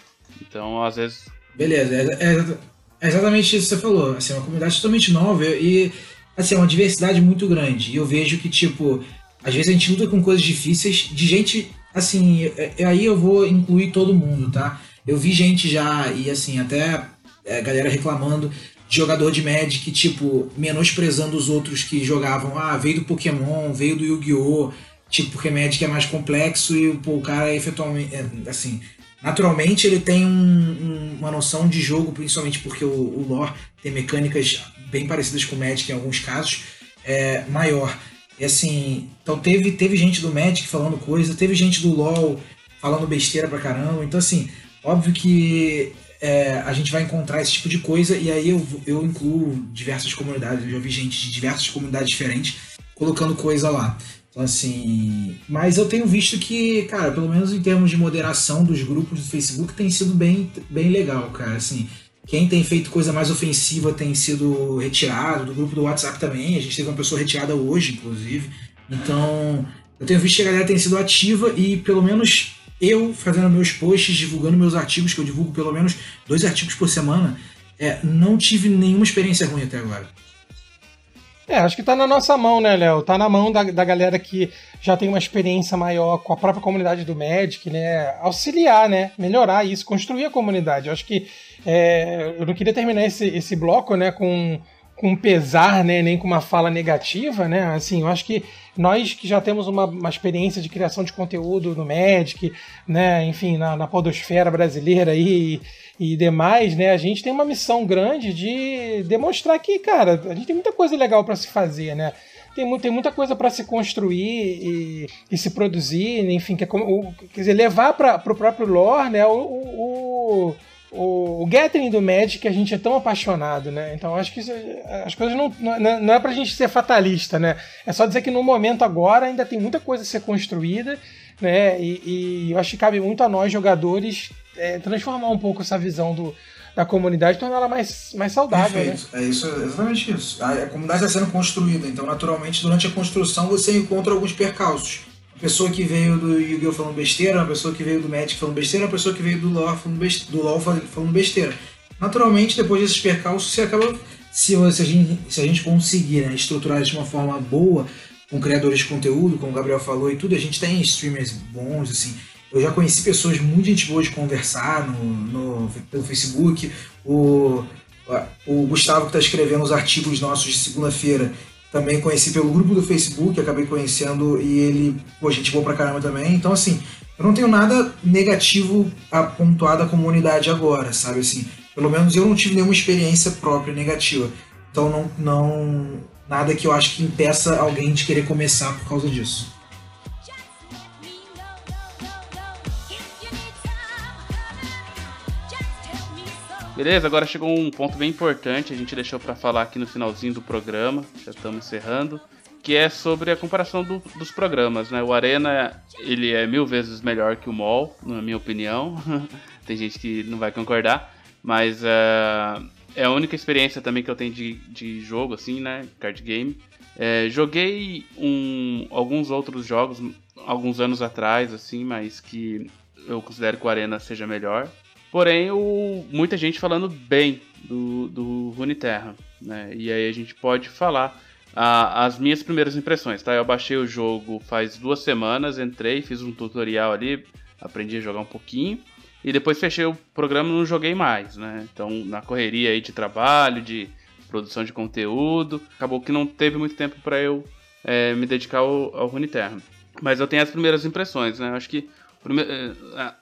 Então, às vezes. Beleza, é, é, é exatamente isso que você falou. Assim, é uma comunidade totalmente nova e, assim, é uma diversidade muito grande. E eu vejo que, tipo, às vezes a gente luta com coisas difíceis de gente, assim, aí eu vou incluir todo mundo, tá? Eu vi gente já, e assim, até é, galera reclamando jogador de Magic, tipo, menosprezando os outros que jogavam. Ah, veio do Pokémon, veio do Yu-Gi-Oh! Tipo, porque Magic é mais complexo e pô, o cara efetualmente. É, assim, naturalmente ele tem um, um, uma noção de jogo, principalmente porque o, o lore tem mecânicas bem parecidas com o Magic em alguns casos, é, maior. E assim, então teve, teve gente do Magic falando coisa, teve gente do LoL falando besteira pra caramba. Então, assim, óbvio que é, a gente vai encontrar esse tipo de coisa e aí eu, eu incluo diversas comunidades, eu já vi gente de diversas comunidades diferentes colocando coisa lá. Então, assim. Mas eu tenho visto que, cara, pelo menos em termos de moderação dos grupos do Facebook, tem sido bem, bem legal, cara. Assim, quem tem feito coisa mais ofensiva tem sido retirado, do grupo do WhatsApp também. A gente teve uma pessoa retirada hoje, inclusive. Então, eu tenho visto que a galera tem sido ativa e, pelo menos eu fazendo meus posts, divulgando meus artigos, que eu divulgo pelo menos dois artigos por semana, é, não tive nenhuma experiência ruim até agora. É, acho que tá na nossa mão, né, Léo? Tá na mão da, da galera que já tem uma experiência maior com a própria comunidade do Magic, né? Auxiliar, né? Melhorar isso, construir a comunidade. Eu acho que é, eu não queria terminar esse, esse bloco, né, com com pesar, né, nem com uma fala negativa, né? Assim, eu acho que nós que já temos uma, uma experiência de criação de conteúdo no Magic, né, enfim, na, na podosfera brasileira aí e, e demais, né, a gente tem uma missão grande de demonstrar que, cara, a gente tem muita coisa legal para se fazer, né? Tem, tem muita coisa para se construir e, e, se produzir, enfim, que é como, o, quer dizer, levar para o próprio lore, né, o, o o, o gathering do Magic a gente é tão apaixonado, né? Então acho que isso, as coisas não, não, não é pra gente ser fatalista, né? É só dizer que no momento agora ainda tem muita coisa a ser construída, né? E, e eu acho que cabe muito a nós, jogadores, é, transformar um pouco essa visão do, da comunidade, tornar ela mais, mais saudável. Né? Perfeito. Né? É isso, exatamente isso. A, a comunidade está sendo construída, então naturalmente durante a construção você encontra alguns percalços pessoa que veio do Yu-Gi-Oh! falando besteira, uma pessoa que veio do Magic falando besteira, uma pessoa que veio do LoL falando besteira, do LoL falando besteira. Naturalmente, depois desses percalços, você acaba, se, se, a, gente, se a gente conseguir né, estruturar de uma forma boa, com criadores de conteúdo, como o Gabriel falou e tudo, a gente tem streamers bons, assim. Eu já conheci pessoas muito gente boa de conversar no, no, pelo Facebook. O, o Gustavo que está escrevendo os artigos nossos de segunda-feira, também conheci pelo grupo do Facebook, acabei conhecendo e ele, pô, gente boa pra caramba também. Então, assim, eu não tenho nada negativo a pontuar da comunidade agora, sabe? Assim, pelo menos eu não tive nenhuma experiência própria negativa. Então, não, não nada que eu acho que impeça alguém de querer começar por causa disso. Beleza, agora chegou um ponto bem importante, a gente deixou para falar aqui no finalzinho do programa, já estamos encerrando, que é sobre a comparação do, dos programas, né? O Arena, ele é mil vezes melhor que o MOL, na minha opinião. [LAUGHS] Tem gente que não vai concordar, mas uh, é a única experiência também que eu tenho de, de jogo, assim, né? Card game. É, joguei um, alguns outros jogos alguns anos atrás, assim, mas que eu considero que o Arena seja melhor. Porém, o, muita gente falando bem do, do Runeterra, né? E aí a gente pode falar a, as minhas primeiras impressões, tá? Eu baixei o jogo faz duas semanas, entrei, fiz um tutorial ali, aprendi a jogar um pouquinho. E depois fechei o programa e não joguei mais, né? Então, na correria aí de trabalho, de produção de conteúdo, acabou que não teve muito tempo para eu é, me dedicar ao, ao Runeterra. Mas eu tenho as primeiras impressões, né? Acho que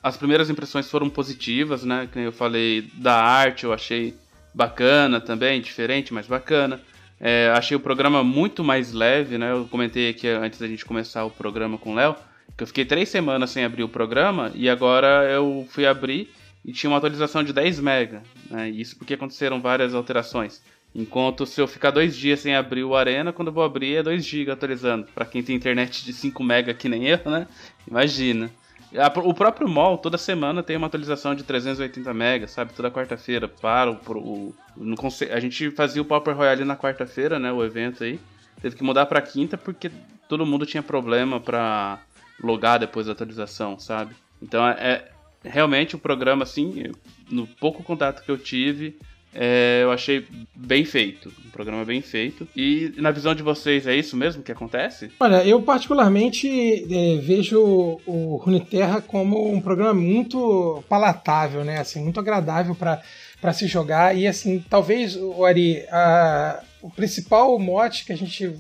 as primeiras impressões foram positivas, né? Que eu falei da arte, eu achei bacana também, diferente, mas bacana. É, achei o programa muito mais leve, né? Eu comentei aqui antes da gente começar o programa com o Léo, que eu fiquei três semanas sem abrir o programa e agora eu fui abrir e tinha uma atualização de 10 MB. Né? Isso porque aconteceram várias alterações. Enquanto se eu ficar dois dias sem abrir o Arena, quando eu vou abrir é 2 GB atualizando. Para quem tem internet de 5 MB que nem eu, né? Imagina. O próprio mall, toda semana tem uma atualização de 380 MB, sabe? Toda quarta-feira. Para o, o, no, A gente fazia o Pauper Royale na quarta-feira, né? O evento aí. Teve que mudar pra quinta porque todo mundo tinha problema pra logar depois da atualização, sabe? Então é, é realmente o programa, assim, no pouco contato que eu tive, é, eu achei bem feito. Um programa bem feito. E na visão de vocês, é isso mesmo que acontece? Olha, eu particularmente é, vejo o Runeterra como um programa muito palatável, né? Assim, muito agradável para se jogar. E assim, talvez, Ari, a, o principal mote que a gente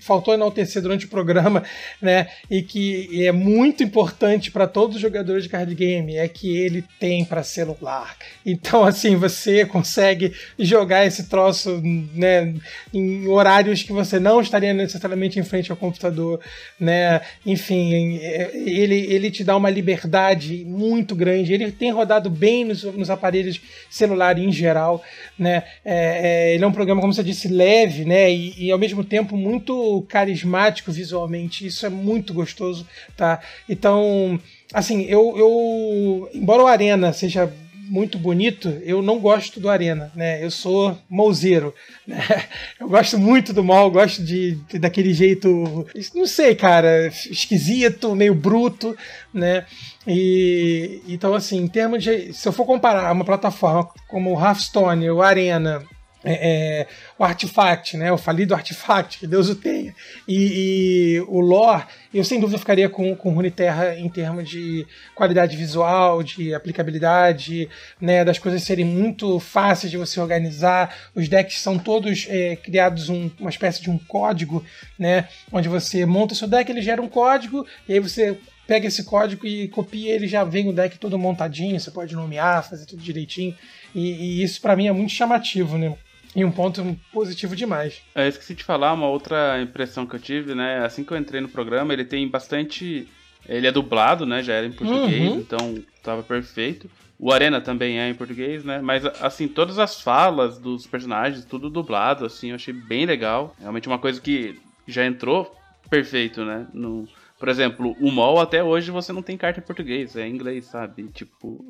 faltou enaltecer durante o programa, [LAUGHS] né? E que é muito importante para todos os jogadores de card game é que ele tem para celular. Então, assim, você consegue jogar esse troço, né? Em horários que você não estaria necessariamente em frente ao computador, né? Enfim, ele, ele te dá uma liberdade muito grande. Ele tem rodado bem nos, nos aparelhos celulares em geral, né? É, é, ele é um programa, como você disse, leve, né? E, e ao mesmo tempo muito carismático visualmente, isso é muito gostoso, tá? Então, assim, eu, eu embora o Arena seja muito bonito, eu não gosto do Arena, né? Eu sou mouzeiro, né? [LAUGHS] Eu gosto muito do mal, gosto de, de, daquele jeito, não sei, cara, esquisito, meio bruto, né? E então assim, em termos de, se eu for comparar uma plataforma como o Hearthstone, o Arena é, é, o Artifact, né? O falido Artifact, que Deus o tenha. E, e, o lore, eu sem dúvida ficaria com, com Runeterra em termos de qualidade visual, de aplicabilidade, né, das coisas serem muito fáceis de você organizar. Os decks são todos é, criados um, uma espécie de um código, né, onde você monta o seu deck, ele gera um código e aí você pega esse código e copia ele já vem o deck todo montadinho, você pode nomear, fazer tudo direitinho. E, e isso para mim é muito chamativo, né? E um ponto positivo demais. Eu é, esqueci de falar uma outra impressão que eu tive, né? Assim que eu entrei no programa, ele tem bastante. Ele é dublado, né? Já era em português, uhum. então tava perfeito. O Arena também é em português, né? Mas, assim, todas as falas dos personagens, tudo dublado, assim, eu achei bem legal. Realmente uma coisa que já entrou perfeito, né? No, por exemplo, o MOL até hoje você não tem carta em português, é em inglês, sabe? Tipo,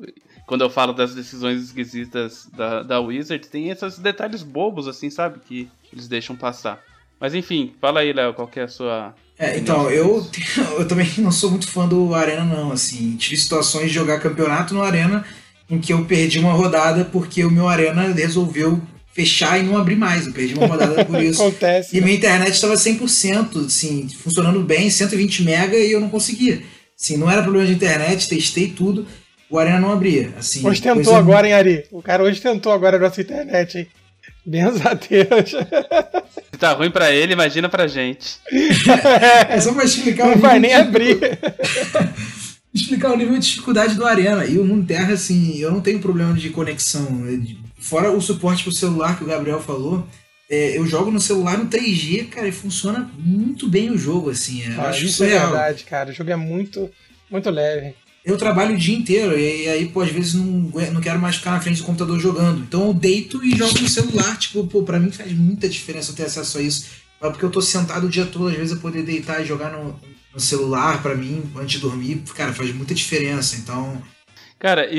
quando eu falo das decisões esquisitas da, da Wizard, tem esses detalhes bobos, assim, sabe? Que eles deixam passar. Mas enfim, fala aí, Léo, qual que é a sua. É, então, eu, [LAUGHS] eu também não sou muito fã do Arena, não. Assim, tive situações de jogar campeonato no Arena em que eu perdi uma rodada porque o meu Arena resolveu fechar e não abrir mais. Eu perdi uma rodada por [LAUGHS] isso. Acontece. E minha internet estava 100%, assim, funcionando bem, 120 mega e eu não conseguia. Assim, não era problema de internet, testei tudo, o Arena não abria. Assim, hoje tentou agora, hein, Ari? O cara hoje tentou agora a nossa internet, hein? Benza a Deus. Se tá ruim pra ele, imagina pra gente. [LAUGHS] é só pra explicar Não vai nem abrir. [LAUGHS] explicar o nível de dificuldade do Arena. E o Mundo Terra, assim, eu não tenho problema de conexão. Fora o suporte pro celular que o Gabriel falou, é, eu jogo no celular no 3G, cara, e funciona muito bem o jogo, assim. Eu ah, acho isso é verdade, cara. O jogo é muito, muito leve. Eu trabalho o dia inteiro e, aí, pô, às vezes não, não quero mais ficar na frente do computador jogando. Então eu deito e jogo no celular. Tipo, pô, pra mim faz muita diferença ter acesso a isso. Porque eu tô sentado o dia todo, às vezes eu poder deitar e jogar no, no celular, para mim, antes de dormir, cara, faz muita diferença. Então. Cara,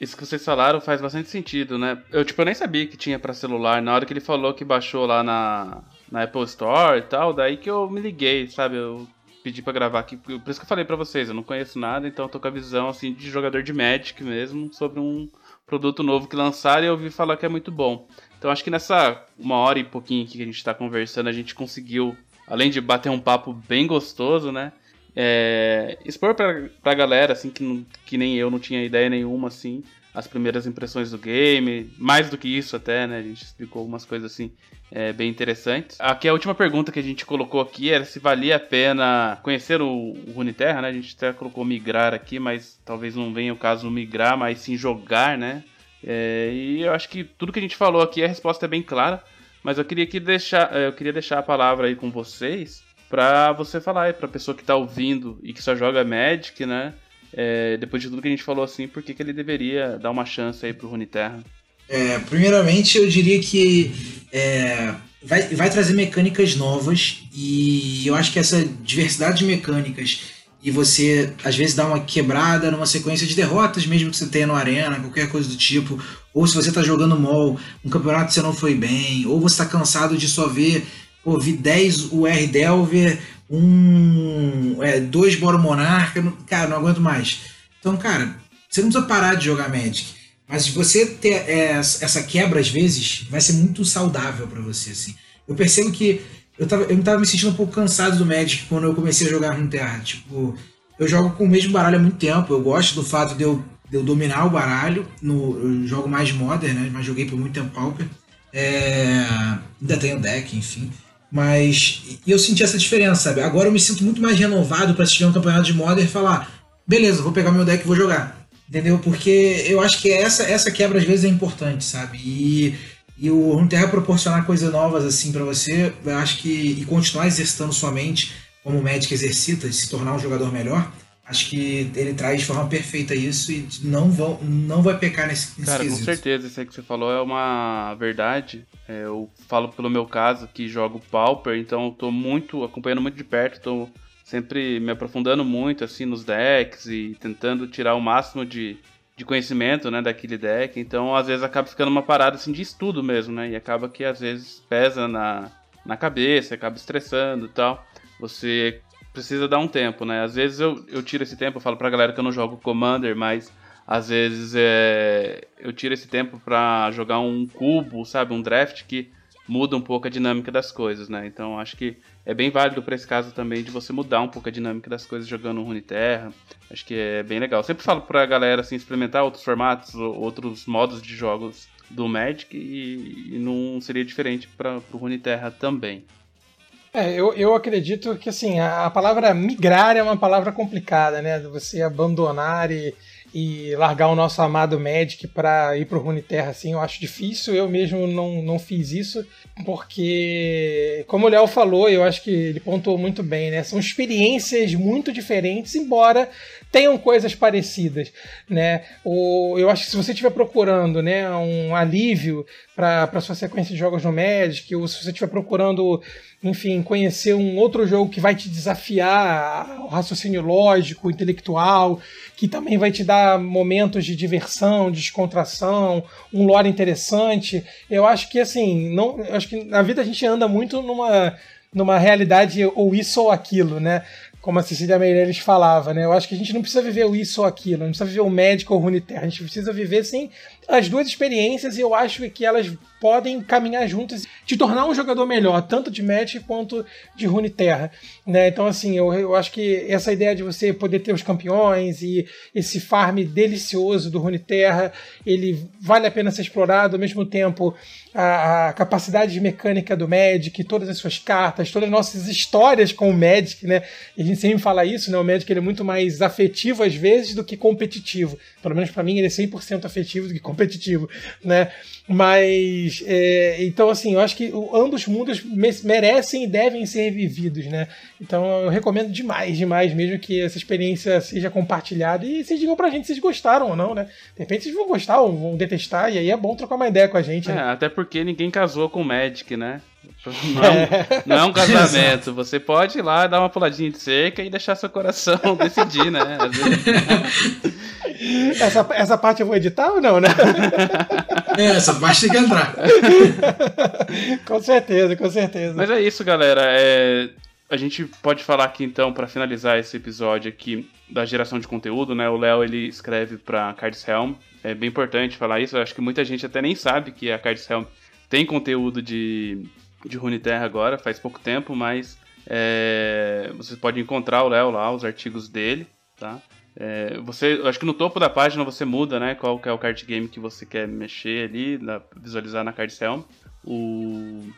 isso que vocês falaram faz bastante sentido, né? Eu, tipo, eu nem sabia que tinha para celular. Na hora que ele falou que baixou lá na, na Apple Store e tal, daí que eu me liguei, sabe? Eu pedi para gravar aqui. Por isso que eu falei para vocês, eu não conheço nada, então eu tô com a visão, assim, de jogador de Magic mesmo, sobre um produto novo que lançaram e eu ouvi falar que é muito bom. Então acho que nessa uma hora e pouquinho que a gente tá conversando, a gente conseguiu, além de bater um papo bem gostoso, né? É, expor pra, pra galera, assim, que, que nem eu não tinha ideia nenhuma, assim, as primeiras impressões do game, mais do que isso até, né, a gente explicou algumas coisas, assim, é, bem interessantes. Aqui a última pergunta que a gente colocou aqui era se valia a pena conhecer o, o Runeterra, né, a gente até colocou migrar aqui, mas talvez não venha o caso migrar, mas sim jogar, né, é, e eu acho que tudo que a gente falou aqui, a resposta é bem clara, mas eu queria, que deixar, eu queria deixar a palavra aí com vocês, pra você falar aí pra pessoa que tá ouvindo e que só joga Magic, né? É, depois de tudo que a gente falou assim, por que, que ele deveria dar uma chance aí pro Runeterra? É, primeiramente, eu diria que é, vai, vai trazer mecânicas novas e eu acho que essa diversidade de mecânicas e você às vezes dá uma quebrada numa sequência de derrotas, mesmo que você tenha no Arena, qualquer coisa do tipo, ou se você está jogando mol, um campeonato que você não foi bem, ou você está cansado de só ver pô, vi 10 UR Delver, um, é, dois Boro Monarca, cara, não aguento mais. Então, cara, você não precisa parar de jogar Magic. Mas você ter é, essa quebra às vezes, vai ser muito saudável para você, assim. Eu percebo que eu, tava, eu tava me sentindo um pouco cansado do Magic quando eu comecei a jogar no Terra. Tipo, eu jogo com o mesmo baralho há muito tempo. Eu gosto do fato de eu, de eu dominar o baralho. No, eu jogo mais Modern, né? Mas joguei por muito tempo Pauper. É, ainda tenho deck, enfim. Mas eu senti essa diferença, sabe? Agora eu me sinto muito mais renovado para assistir um campeonato de Modern e falar: beleza, vou pegar meu deck e vou jogar. Entendeu? Porque eu acho que essa, essa quebra às vezes é importante, sabe? E, e o Runeterra proporcionar coisas novas assim para você, eu acho que. e continuar exercitando sua mente como o Magic exercita, e se tornar um jogador melhor, acho que ele traz de forma perfeita isso e não, vão, não vai pecar nesse, nesse Cara, quesito. com certeza, isso aí que você falou é uma verdade. É, eu falo pelo meu caso que jogo Pauper, então estou muito acompanhando muito de perto, estou sempre me aprofundando muito assim nos decks e tentando tirar o máximo de, de conhecimento, né, daquele deck. Então, às vezes acaba ficando uma parada assim de estudo mesmo, né? E acaba que às vezes pesa na, na cabeça, acaba estressando e tal. Você precisa dar um tempo, né? Às vezes eu, eu tiro esse tempo, eu falo pra galera que eu não jogo Commander, mas às vezes é, eu tiro esse tempo para jogar um cubo, sabe? Um draft que muda um pouco a dinâmica das coisas, né? Então acho que é bem válido para esse caso também de você mudar um pouco a dinâmica das coisas jogando Runeterra. Acho que é bem legal. Sempre falo pra galera assim, experimentar outros formatos, outros modos de jogos do Magic e, e não seria diferente para o Runeterra também. É, eu, eu acredito que assim, a, a palavra migrar é uma palavra complicada, né? Você abandonar e e largar o nosso amado Magic para ir pro Runeterra, assim, eu acho difícil. Eu mesmo não, não fiz isso, porque, como o Léo falou, eu acho que ele pontuou muito bem, né? São experiências muito diferentes, embora tenham coisas parecidas, né? O, eu acho que se você estiver procurando, né, um alívio para sua sequência de jogos no Magic, ou se você estiver procurando enfim, conhecer um outro jogo que vai te desafiar o raciocínio lógico, intelectual, que também vai te dar momentos de diversão, de descontração, um lore interessante. Eu acho que assim, não, acho que na vida a gente anda muito numa numa realidade ou isso ou aquilo, né? Como a Cecília Meirelles falava, né? Eu acho que a gente não precisa viver o isso ou aquilo, não precisa viver o médico ou o Runeterra, a gente precisa viver, sim, as duas experiências eu acho que elas podem caminhar juntas te tornar um jogador melhor, tanto de Magic quanto de Runeterra, né? Então, assim, eu, eu acho que essa ideia de você poder ter os campeões e esse farm delicioso do Runeterra, ele vale a pena ser explorado, ao mesmo tempo a, a capacidade de mecânica do Magic, todas as suas cartas, todas as nossas histórias com o Magic, né? A gente sempre fala isso, né? O Magic ele é muito mais afetivo às vezes do que competitivo. Pelo menos para mim ele é 100% afetivo do que competitivo, né? Mas, é, então, assim, eu acho que ambos os mundos merecem e devem ser vividos, né? Então, eu recomendo demais, demais mesmo que essa experiência seja compartilhada e vocês digam pra gente se vocês gostaram ou não, né? De repente vocês vão gostar ou vão detestar, e aí é bom trocar uma ideia com a gente. É, né? até porque ninguém casou com o Magic, né? Não é, um, não é um casamento. Você pode ir lá dar uma puladinha de cerca e deixar seu coração [LAUGHS] decidir, né? Vezes... Essa, essa parte eu vou editar ou não, né? [LAUGHS] É, essa parte tem que entrar. [LAUGHS] com certeza, com certeza. Mas é isso, galera. É, a gente pode falar aqui então, para finalizar esse episódio aqui, da geração de conteúdo, né? O Léo ele escreve para Cards Helm. É bem importante falar isso. Eu acho que muita gente até nem sabe que a Cards Helm tem conteúdo de de Runeterra agora, faz pouco tempo, mas é, você pode encontrar o Léo lá, os artigos dele, tá? É, você, acho que no topo da página você muda, né? Qual que é o card game que você quer mexer ali, na, visualizar na Card Helm. O,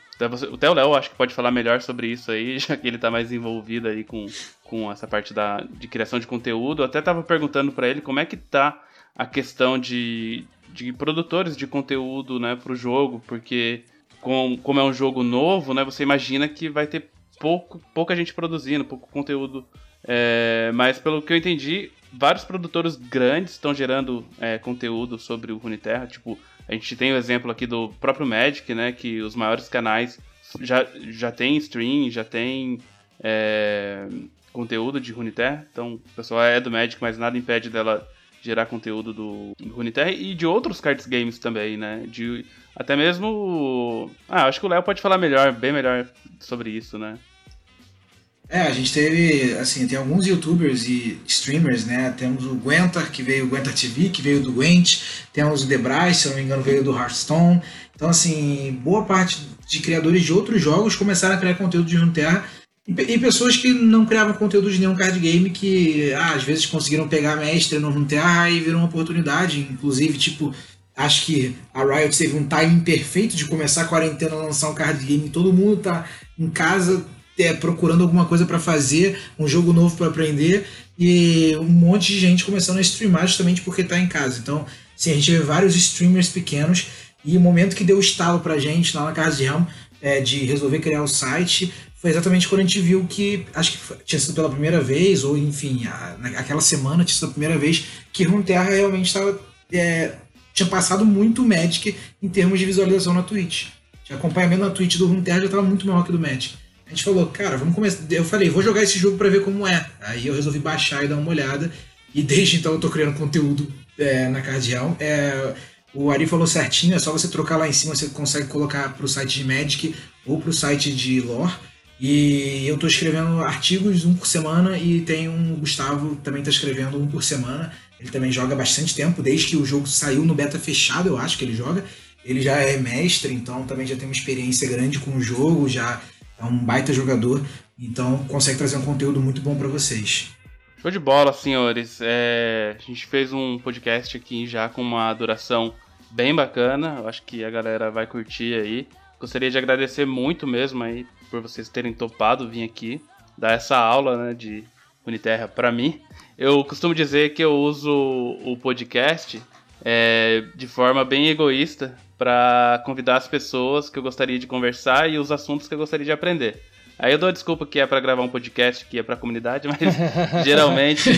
até o Léo acho que pode falar melhor sobre isso aí, [LAUGHS] já que ele está mais envolvido aí com, com essa parte da, de criação de conteúdo. Eu até estava perguntando para ele como é que tá a questão de, de produtores de conteúdo, né, o jogo, porque com, como é um jogo novo, né, você imagina que vai ter pouco, pouca gente produzindo, pouco conteúdo. É, mas pelo que eu entendi, vários produtores grandes estão gerando é, conteúdo sobre o Runeterra. Tipo, a gente tem o exemplo aqui do próprio Magic, né? Que os maiores canais já, já tem stream, já tem é, conteúdo de Runeterra. Então, o pessoal é do Magic, mas nada impede dela gerar conteúdo do, Runeterra e de outros cards games também, né? De até mesmo. Ah, acho que o Léo pode falar melhor, bem melhor sobre isso, né? É, a gente teve, assim, tem alguns youtubers e streamers, né? Temos o Gwentar, que veio, o Gwentar TV, que veio do Gwent, temos o Debray, se não me engano, veio do Hearthstone. Então, assim, boa parte de criadores de outros jogos começaram a criar conteúdo de Runeterra e pessoas que não criavam conteúdo de nenhum card game que ah, às vezes conseguiram pegar mestre no Runeterra e viram uma oportunidade. Inclusive, tipo, Acho que a Riot teve um timing perfeito de começar a quarentena, lançar um card game. Todo mundo tá em casa é, procurando alguma coisa para fazer, um jogo novo para aprender e um monte de gente começando a streamar justamente porque tá em casa. Então, sim, a gente vê vários streamers pequenos e o momento que deu o estalo pra gente lá na Casa de Helm é, de resolver criar o site foi exatamente quando a gente viu que, acho que tinha sido pela primeira vez, ou enfim, a, naquela semana tinha sido a primeira vez que Runeterra realmente estava é, tinha passado muito o Magic em termos de visualização na Twitch. O acompanhamento na Twitch do Runeterra já estava muito maior que do Magic. A gente falou, cara, vamos começar. Eu falei, vou jogar esse jogo para ver como é. Aí eu resolvi baixar e dar uma olhada. E desde então eu tô criando conteúdo é, na Cardial. É, o Ari falou certinho, é só você trocar lá em cima, você consegue colocar pro site de Magic ou pro site de Lore. E eu tô escrevendo artigos um por semana e tem um Gustavo também tá escrevendo um por semana. Ele também joga bastante tempo, desde que o jogo saiu no beta fechado, eu acho que ele joga. Ele já é mestre, então também já tem uma experiência grande com o jogo, já é um baita jogador, então consegue trazer um conteúdo muito bom para vocês. Show de bola, senhores. É, a gente fez um podcast aqui já com uma duração bem bacana. Eu acho que a galera vai curtir aí. Gostaria de agradecer muito mesmo aí por vocês terem topado vir aqui dar essa aula né, de Uniterra para mim. Eu costumo dizer que eu uso o podcast é, de forma bem egoísta para convidar as pessoas que eu gostaria de conversar e os assuntos que eu gostaria de aprender. Aí eu dou a desculpa que é para gravar um podcast, que é para a comunidade, mas [LAUGHS] geralmente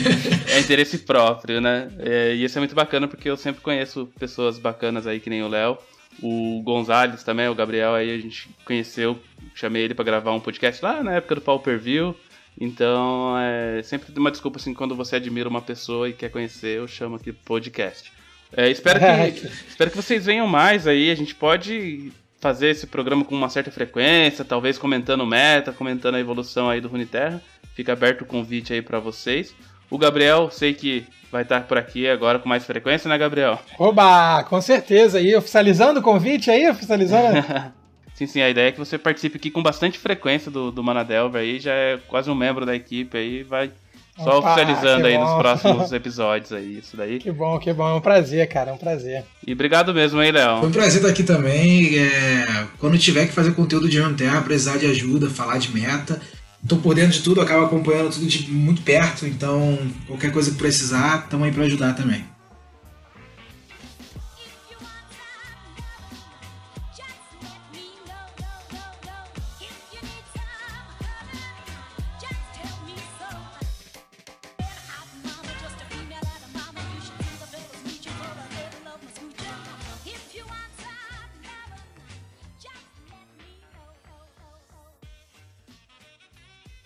é interesse próprio, né? É, e isso é muito bacana porque eu sempre conheço pessoas bacanas aí, que nem o Léo. O Gonzalez também, o Gabriel aí a gente conheceu, chamei ele para gravar um podcast lá na época do Pau Per View. Então, é sempre uma desculpa assim quando você admira uma pessoa e quer conhecer, eu chamo aqui podcast. É, espero, que, [LAUGHS] espero que vocês venham mais aí. A gente pode fazer esse programa com uma certa frequência, talvez comentando meta, comentando a evolução aí do Runeterra. Fica aberto o convite aí para vocês. O Gabriel, sei que vai estar por aqui agora com mais frequência, né, Gabriel? Oba, com certeza aí, oficializando o convite aí, oficializando. [LAUGHS] sim, sim, a ideia é que você participe aqui com bastante frequência do, do Manadelver aí, já é quase um membro da equipe aí, vai só Opa, oficializando aí bom. nos próximos [LAUGHS] episódios aí, isso daí. Que bom, que bom. É um prazer, cara. É um prazer. E obrigado mesmo aí, Léo. Foi um prazer estar aqui também. É... Quando tiver que fazer conteúdo de Runeterra, precisar de ajuda, falar de meta, tô por dentro de tudo, acabo acompanhando tudo de muito perto, então qualquer coisa que precisar, estamos aí para ajudar também.